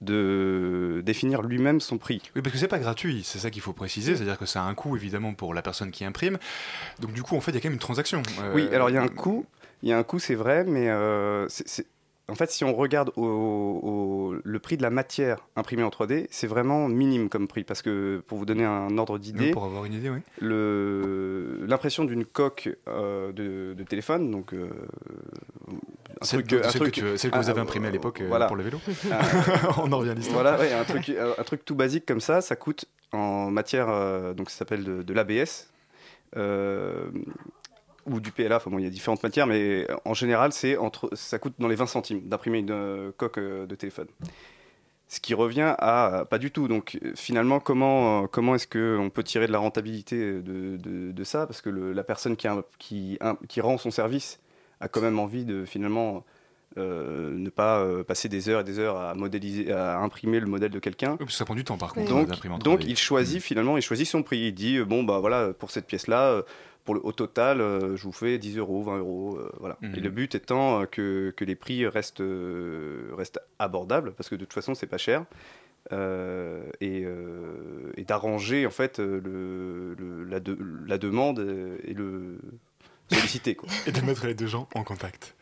de définir lui-même son prix. Oui, parce que c'est pas gratuit, c'est ça qu'il faut préciser, c'est-à-dire que ça a un coût évidemment pour la personne qui imprime. Donc du coup, en fait, il y a quand même une transaction. Euh, Oui, alors il y a un coût, il y a un coût, c'est vrai, mais euh, c'est- en fait, si on regarde au, au- le prix de la matière imprimée en 3D, c'est vraiment minime comme prix, parce que pour vous donner un ordre d'idée, pour avoir une idée, oui. l'impression d'une coque euh, de, de téléphone, donc euh, un Celle truc, de- un celle que truc- tu- celle que vous ah, avez imprimée à l'époque, euh, voilà. pour le vélo. Ah, On en revient à l'histoire. Voilà, ouais, un truc, un, truc tout basique comme ça, ça coûte en matière, euh, donc ça s'appelle de, de l'ABS. euh, ou du PLA, enfin bon, il y a différentes matières, mais en général, c'est entre, ça coûte dans les 20 centimes d'imprimer une euh, coque euh, de téléphone. Ce qui revient à pas du tout. Donc euh, finalement, comment, euh, comment est-ce qu'on peut tirer de la rentabilité de, de, de ça? Parce que le- la personne qui, qui, qui rend son service a quand même envie de finalement euh, ne pas euh, passer des heures et des heures à modéliser, à imprimer le modèle de quelqu'un. parce que ça prend du temps par contre. Donc, en donc 3D. il choisit finalement, il choisit son prix. Il dit euh, bon bah voilà pour cette pièce là, pour le au total, euh, je vous fais 10 euros, 20 euros, euh, voilà. Mhm. Et le but étant euh, que, que les prix restent euh, restent abordables parce que de toute façon c'est pas cher. euh, et, euh, et d'arranger en fait le, le- la, de- la demande et le quoi. Et de mettre les deux gens en contact.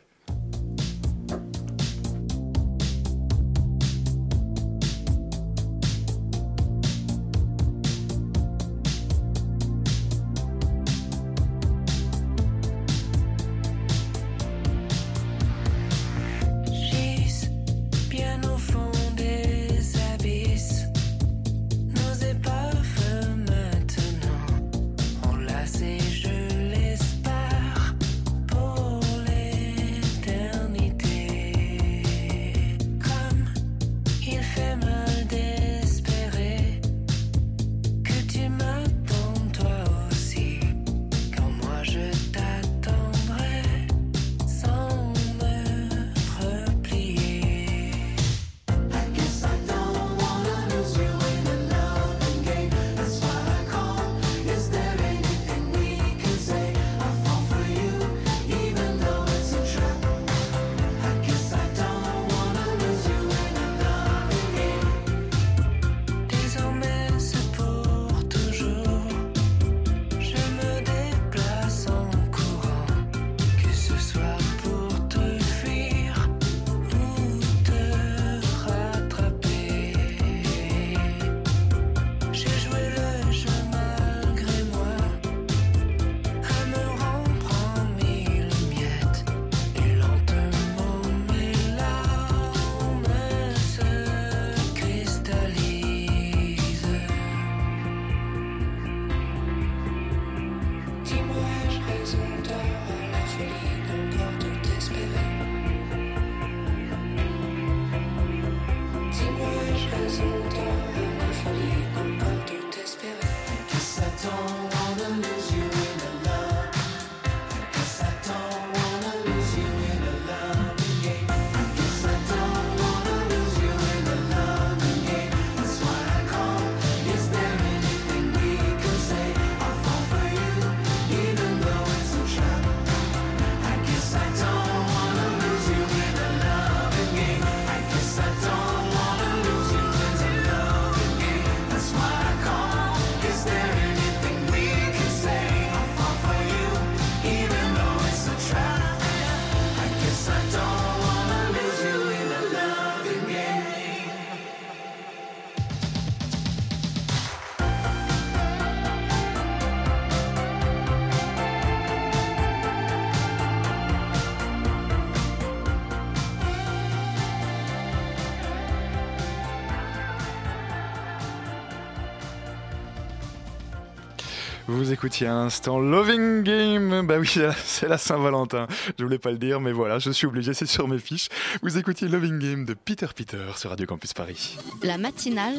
Vous écoutiez à l'instant Loving Game. Bah oui, c'est la- Saint-Valentin. Je voulais pas le dire, mais voilà, je suis obligé, c'est sur mes fiches. Vous écoutiez Loving Game de Peter Peter sur Radio Campus Paris. La matinale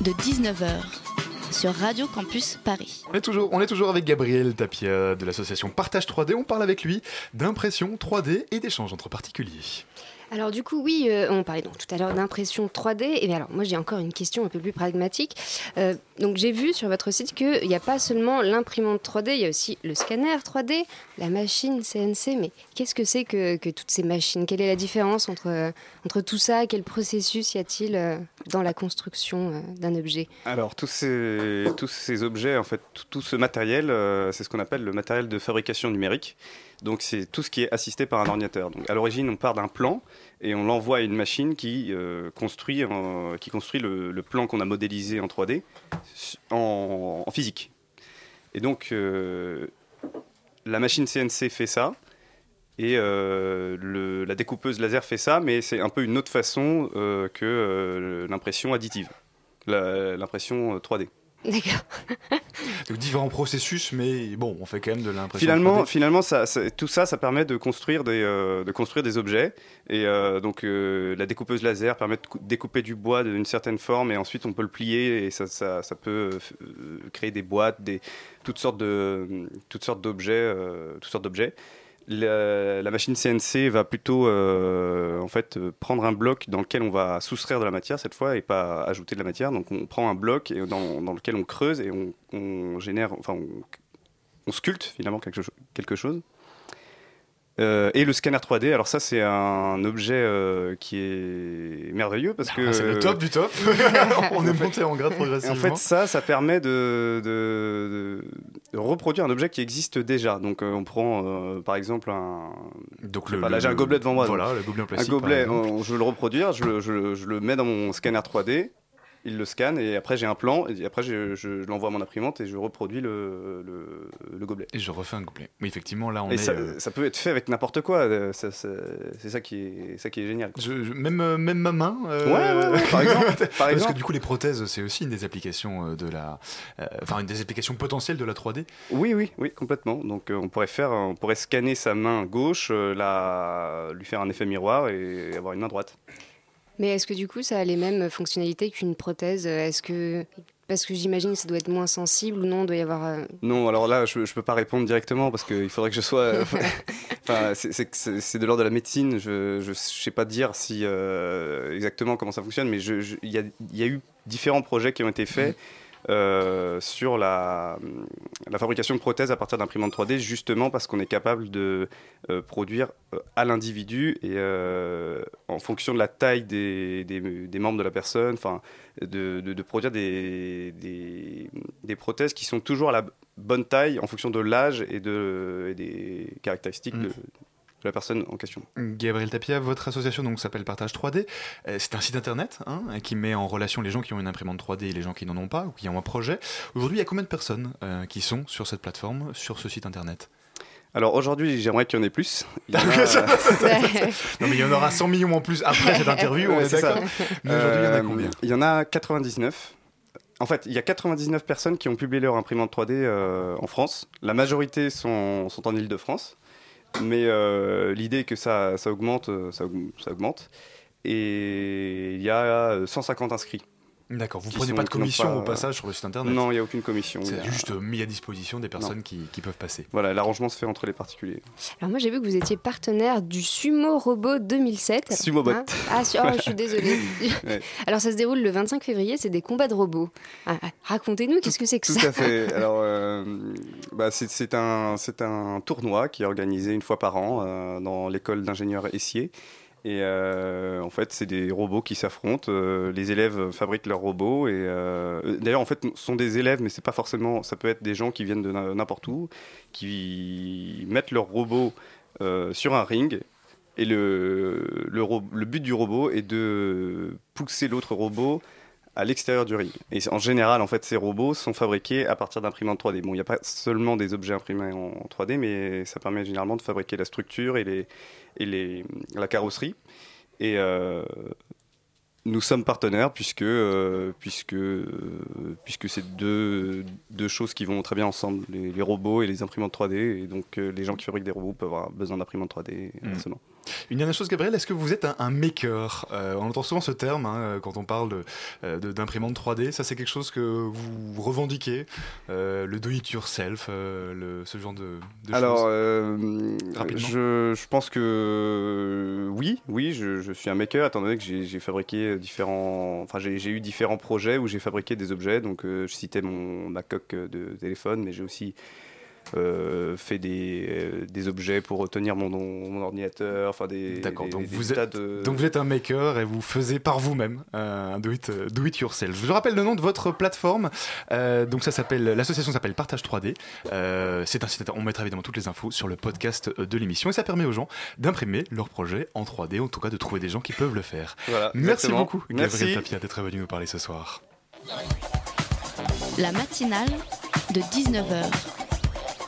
de 19h sur Radio Campus Paris. On est toujours, on est toujours avec Gabriel Tapia de l'association Partage 3D. On parle avec lui d'impression 3D et d'échanges entre particuliers. Alors du coup, oui, euh, on parlait donc tout à l'heure d'impression 3D. Et alors, moi j'ai encore une question un peu plus pragmatique. Euh, donc j'ai vu sur votre site qu'il n'y a pas seulement l'imprimante 3D, il y a aussi le scanner 3D, la machine CNC. Mais qu'est-ce que c'est que, toutes ces machines? Quelle est la différence entre, entre tout ça? Quel processus y a-t-il euh, dans la construction d'un objet? Alors, tous ces, tous ces objets, en fait, tout, ce matériel, c'est ce qu'on appelle le matériel de fabrication numérique. Donc, c'est tout ce qui est assisté par un ordinateur. Donc, à l'origine, on part d'un plan et on l'envoie à une machine qui euh, construit, en- qui construit le, plan qu'on a modélisé en 3D s- en, physique. Et donc, euh, la machine CNC fait ça. Et euh, la découpeuse laser fait ça, mais c'est un peu une autre façon euh, que euh, l'impression additive, l'impression euh, 3D. D'accord. Donc différents processus, mais bon, on fait quand même de l'impression. Finalement, 3D. finalement ça, ça- tout ça, ça permet de construire des, euh, de construire des objets. Et euh, donc, euh, la découpeuse laser permet de cou- découper du bois d'une certaine forme, et ensuite on peut le plier, et ça, ça, ça peut créer des boîtes, des, toutes sortes de, toutes sortes d'objets, euh, toutes sortes d'objets. La, machine CNC va plutôt euh, en fait euh, prendre un bloc dans lequel on va soustraire de la matière cette fois et pas ajouter de la matière. Donc on prend un bloc et dans, lequel on creuse et on, génère, enfin on, sculpte finalement quelque chose. Euh, et le scanner 3D, alors ça c'est un objet euh, qui est merveilleux parce que Ah, c'est le top du top. on est monté en grade progressivement. En fait, ça, ça permet de, de- de reproduire un objet qui existe déjà. Donc, euh, on prend euh, par exemple un. Donc le- pas, là, j'ai un gobelet devant moi. voilà, donc, le gobelet en plastique, Un gobelet, je veux le reproduire, je le, je le- je le mets dans mon scanner 3D. Il le scanne et après j'ai un plan et après je, je l'envoie à mon imprimante et je reproduis le, le, le gobelet. Et je refais un gobelet. Oui, effectivement, là on Et est. ça, euh, ça peut être fait avec n'importe quoi. euh, ça- ça- C'est ça qui est, ça qui est génial. je- je- même, euh, même ma main. euh, Ouais, ouais, ouais, par exemple, par Parce que du coup, les prothèses, c'est aussi une des applications de la. Enfin, une des applications potentielles de la 3D. Oui, oui, oui, complètement. Donc on pourrait faire, on pourrait scanner sa main gauche, la, lui faire un effet miroir et avoir une main droite. Mais est-ce que du coup ça a les mêmes fonctionnalités qu'une prothèse Est-ce que parce que j'imagine que ça doit être moins sensible ou non, doit y avoir euh, Non, alors là, je, je peux pas répondre directement parce qu'il faudrait que je sois. enfin, c'est- de l'ordre de la médecine. Je, je sais pas dire si euh, exactement comment ça fonctionne, mais il y, a, il y a eu différents projets qui ont été faits. euh, sur la, la fabrication de prothèses à partir d'imprimantes 3D, justement parce qu'on est capable de euh, produire euh, à l'individu et euh, en fonction de la taille des, des, des membres de la personne, enfin, de, de, de produire des, des, des prothèses qui sont toujours à la bonne taille en fonction de l'âge et, de, et des caractéristiques de, de la personne en question. Gabriel Tapia, votre association donc s'appelle Partage 3D. Euh, C'est un site internet hein, qui met en relation les gens qui ont une imprimante 3D et les gens qui n'en ont pas ou qui ont un projet. Aujourd'hui, il y a combien de personnes euh, qui sont sur cette plateforme, sur ce site internet? Alors aujourd'hui, j'aimerais qu'il y en ait plus. Il y a, non mais il y en aura 100 millions en plus après cette interview, on Ouais, est c'est ça. d'accord Mais aujourd'hui, il y en a Euh, combien? Il y en a 99. En fait, il y a 99 personnes qui ont publié leur imprimante 3D euh, en France. La majorité sont, sont en Ile-de-France. Mais euh, l'idée que ça, ça augmente, euh, ça, aug- ça augmente. Et il y a euh, 150 inscrits. D'accord, vous Qui prenez sont- pas de commission pas- au passage sur le site internet Non, il n'y a aucune commission. C'est a- juste mis à disposition des personnes qui, qui peuvent passer. Voilà, l'arrangement se fait entre les particuliers. Alors moi j'ai vu que vous étiez partenaire du Sumo Robot 2007. Sumobot. Hein ah, su- oh, je suis désolée. Ouais. Alors ça se déroule le 25 février, c'est des combats de robots. Ah, ah, Racontez-nous, qu'est-ce que c'est que Tout ça à fait. Alors, euh, bah, c'est- c'est un, c'est un tournoi qui est organisé une fois par an euh, dans l'école d'ingénieurs Essier. Et euh, en fait, c'est des robots qui s'affrontent. Euh, les élèves fabriquent leurs robots. Et euh, d'ailleurs, en fait, sont des élèves, mais c'est pas forcément. Ça peut être des gens qui viennent de n'importe où, qui mettent leurs robots sur un ring. Et le, le but du robot est de pousser l'autre robot à l'extérieur du ring. Et en général, en fait, ces robots sont fabriqués à partir d'imprimantes 3D. Bon, il n'y a pas seulement des objets imprimés en 3D, mais ça permet généralement de fabriquer la structure et, les, et les, la carrosserie. Et, euh, Nous sommes partenaires puisque, euh, puisque, euh, puisque c'est deux, deux choses qui vont très bien ensemble, les, les robots et les imprimantes 3D. Et donc les gens qui fabriquent des robots peuvent avoir besoin d'imprimantes 3D et Mm. inversement. Une dernière chose, Gabriel, est-ce que vous êtes un, un maker Euh, On entend souvent ce terme hein, quand on parle euh, d'imprimante 3D. Ça, c'est quelque chose que vous revendiquez euh, Le do-it-yourself, euh, le- ce genre de, de Alors, choses euh, Rapidement. je, je pense que euh, oui, oui, je, je suis un maker, étant donné que j'ai fabriqué différents, enfin j'ai eu différents projets où j'ai fabriqué des objets. Donc, euh, je citais mon ma coque de téléphone, mais j'ai aussi euh, fait des, euh, des objets pour tenir mon, mon ordinateur, enfin des, D'accord, des- donc, des vous tas êtes, de- donc vous êtes un maker et vous faisiez par vous-même euh, un do it, euh, do it yourself. Je rappelle le nom de votre plateforme. Euh, donc ça s'appelle, l'association s'appelle Partage 3D. Euh, c'est un site, on mettra évidemment toutes les infos sur le podcast euh, de l'émission et ça permet aux gens d'imprimer leurs projets en 3D, en tout cas de trouver des gens qui peuvent le faire. Voilà, Merci exactement. beaucoup, Gabriel Merci. Tapia, d'être venu nous parler ce soir. La matinale de 19h,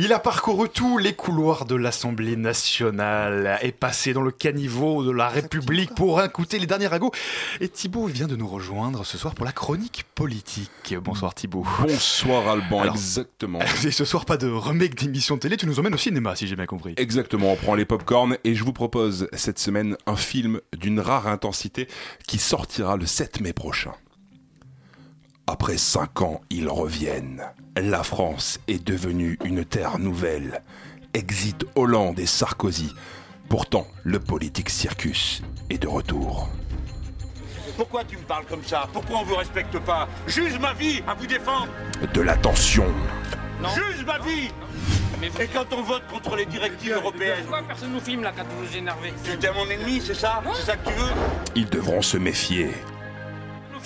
Il a parcouru tous les couloirs de l'Assemblée nationale, est passé dans le caniveau de la République pour écouter les derniers ragots. Et Thibaut vient de nous rejoindre ce soir pour la chronique politique. Bonsoir Thibaut. Bonsoir Alban, Alors, exactement. Et ce soir, pas de remake d'émission de télé, tu nous emmènes au cinéma si j'ai bien compris. Exactement, on prend les popcorn et je vous propose cette semaine un film d'une rare intensité qui sortira le 7 mai prochain. Après cinq ans, ils reviennent. La France est devenue une terre nouvelle. Exit Hollande et Sarkozy. Pourtant, le politique circus est de retour. Pourquoi tu me parles comme ça? Pourquoi on vous respecte pas? Juge ma vie à vous défendre. De la tension, Juge ma vie. Et quand on vote contre les directives européennes. Pourquoi personne nous filme là quand vous vous énervez? Tu es mon ennemi, c'est ça? C'est ça que tu veux? Ils devront se méfier.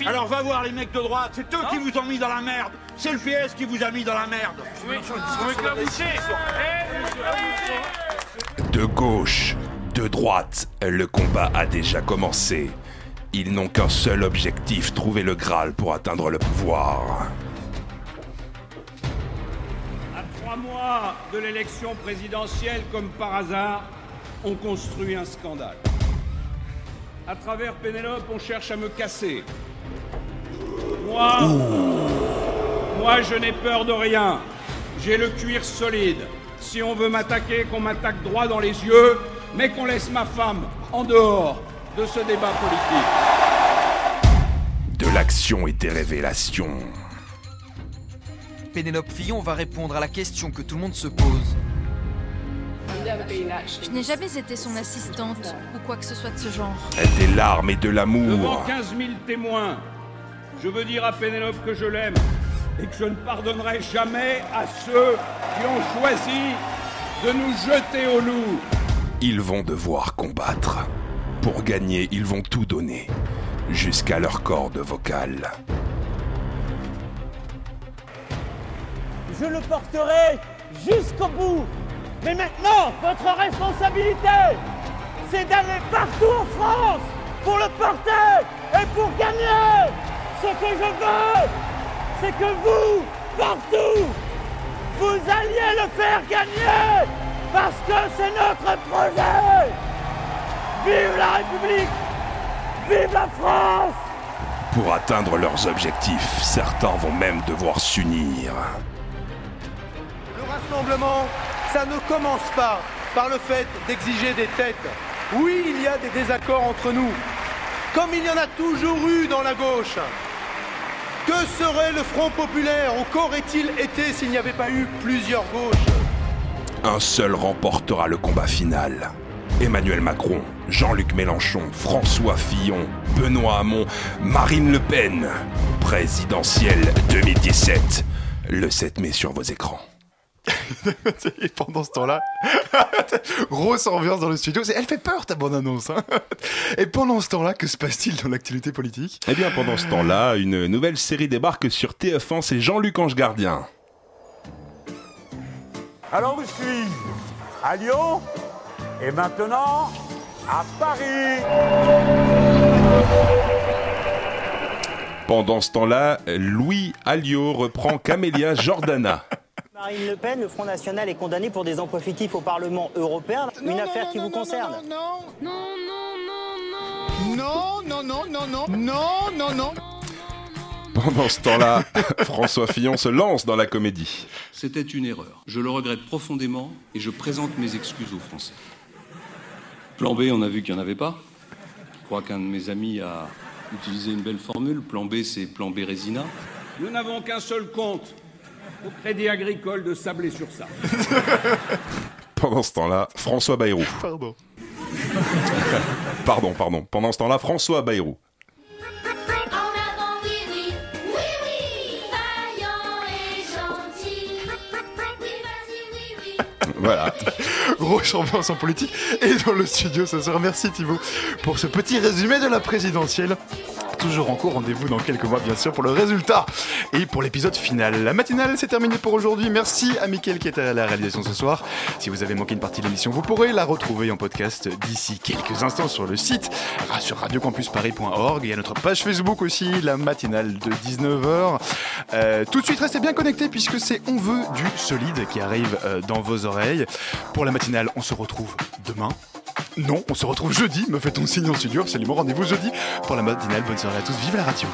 Alors va voir les mecs de droite, c'est eux qui vous ont mis dans la merde C'est le PS qui vous a mis dans la merde Oui, m'éclaboussez De gauche, de droite, le combat a déjà commencé. Ils n'ont qu'un seul objectif, trouver le Graal pour atteindre le pouvoir. À trois mois de l'élection présidentielle, comme par hasard, on construit un scandale. À travers Pénélope, on cherche à me casser. Moi, moi, je n'ai peur de rien. J'ai le cuir solide. Si on veut m'attaquer, qu'on m'attaque droit dans les yeux, mais qu'on laisse ma femme en dehors de ce débat politique. De l'action et des révélations. Pénélope Fillon va répondre à la question que tout le monde se pose. Je n'ai jamais été son assistante ou quoi que ce soit de ce genre. Des larmes et de Devant l'amour. 15 000 témoins, je veux dire à Pénélope que je l'aime et que je ne pardonnerai jamais à ceux qui ont choisi de nous jeter au loup. Ils vont devoir combattre. Pour gagner, ils vont tout donner. Jusqu'à leur corde vocale. Je le porterai jusqu'au bout. Mais maintenant, votre responsabilité, c'est d'aller partout en France pour le porter et pour gagner. Ce que je veux, c'est que vous, partout, vous alliez le faire gagner parce que c'est notre projet. Vive la République Vive la France Pour atteindre leurs objectifs, certains vont même devoir s'unir. Le rassemblement, ça ne commence pas par le fait d'exiger des têtes. Oui, il y a des désaccords entre nous, comme il y en a toujours eu dans la gauche. Que serait le Front populaire ou qu'aurait-il été s'il n'y avait pas eu plusieurs gauches Un seul remportera le combat final. Emmanuel Macron, Jean-Luc Mélenchon, François Fillon, Benoît Hamon, Marine Le Pen. Présidentielle 2017. Le 7 mai sur vos écrans. Et pendant ce temps-là, grosse ambiance dans le studio. C'est- Elle fait peur ta bonne annonce. hein. Et pendant ce temps-là, que se passe-t-il dans l'actualité politique? Eh bien, pendant ce temps-là, une nouvelle série débarque sur TF1, c'est Jean-Luc Ange Gardien. Alors je suis à Lyon et maintenant à Paris. Pendant ce temps-là, Louis Alliot reprend Camélia Jordana. Marine Le Pen, le Front National est condamné pour des emplois fictifs au Parlement européen. Une affaire qui vous concerne. Non, non, non, non, non, non, non, non, non. Pendant ce temps-là, François Fillon se lance dans la comédie. C'était une erreur. Je le regrette profondément et je présente mes excuses aux Français. Plan B, on a vu qu'il n'y en avait pas. Je crois qu'un de mes amis a utilisé une belle formule. Plan B, c'est plan B Résina. Nous n'avons qu'un seul compte au Crédit Agricole de Sablé-sur-Sarthe. Pendant ce temps-là, François Bayrou. Pardon. Pardon, pardon. Pendant ce temps-là, François Bayrou. Voilà. Grosse ambiance en politique. Et dans le studio ce soir, merci Thibaut pour ce petit résumé de la présidentielle. Toujours en cours, rendez-vous dans quelques mois bien sûr pour le résultat et pour l'épisode final. La matinale c'est terminé pour aujourd'hui. Merci à Mickaël qui était à la réalisation ce soir. Si vous avez manqué une partie de l'émission, vous pourrez la retrouver en podcast d'ici quelques instants sur le site sur radiocampusparis.org et à notre page Facebook aussi, la matinale de 19h. Euh, tout de suite, restez bien connectés puisque c'est On veut du solide qui arrive euh, dans vos oreilles. Pour la matinale, on se retrouve demain. Non, on se retrouve jeudi, me fait-on signe en studio, absolument. Rendez-vous jeudi pour la matinale. Bonne soirée à tous, vive la radio.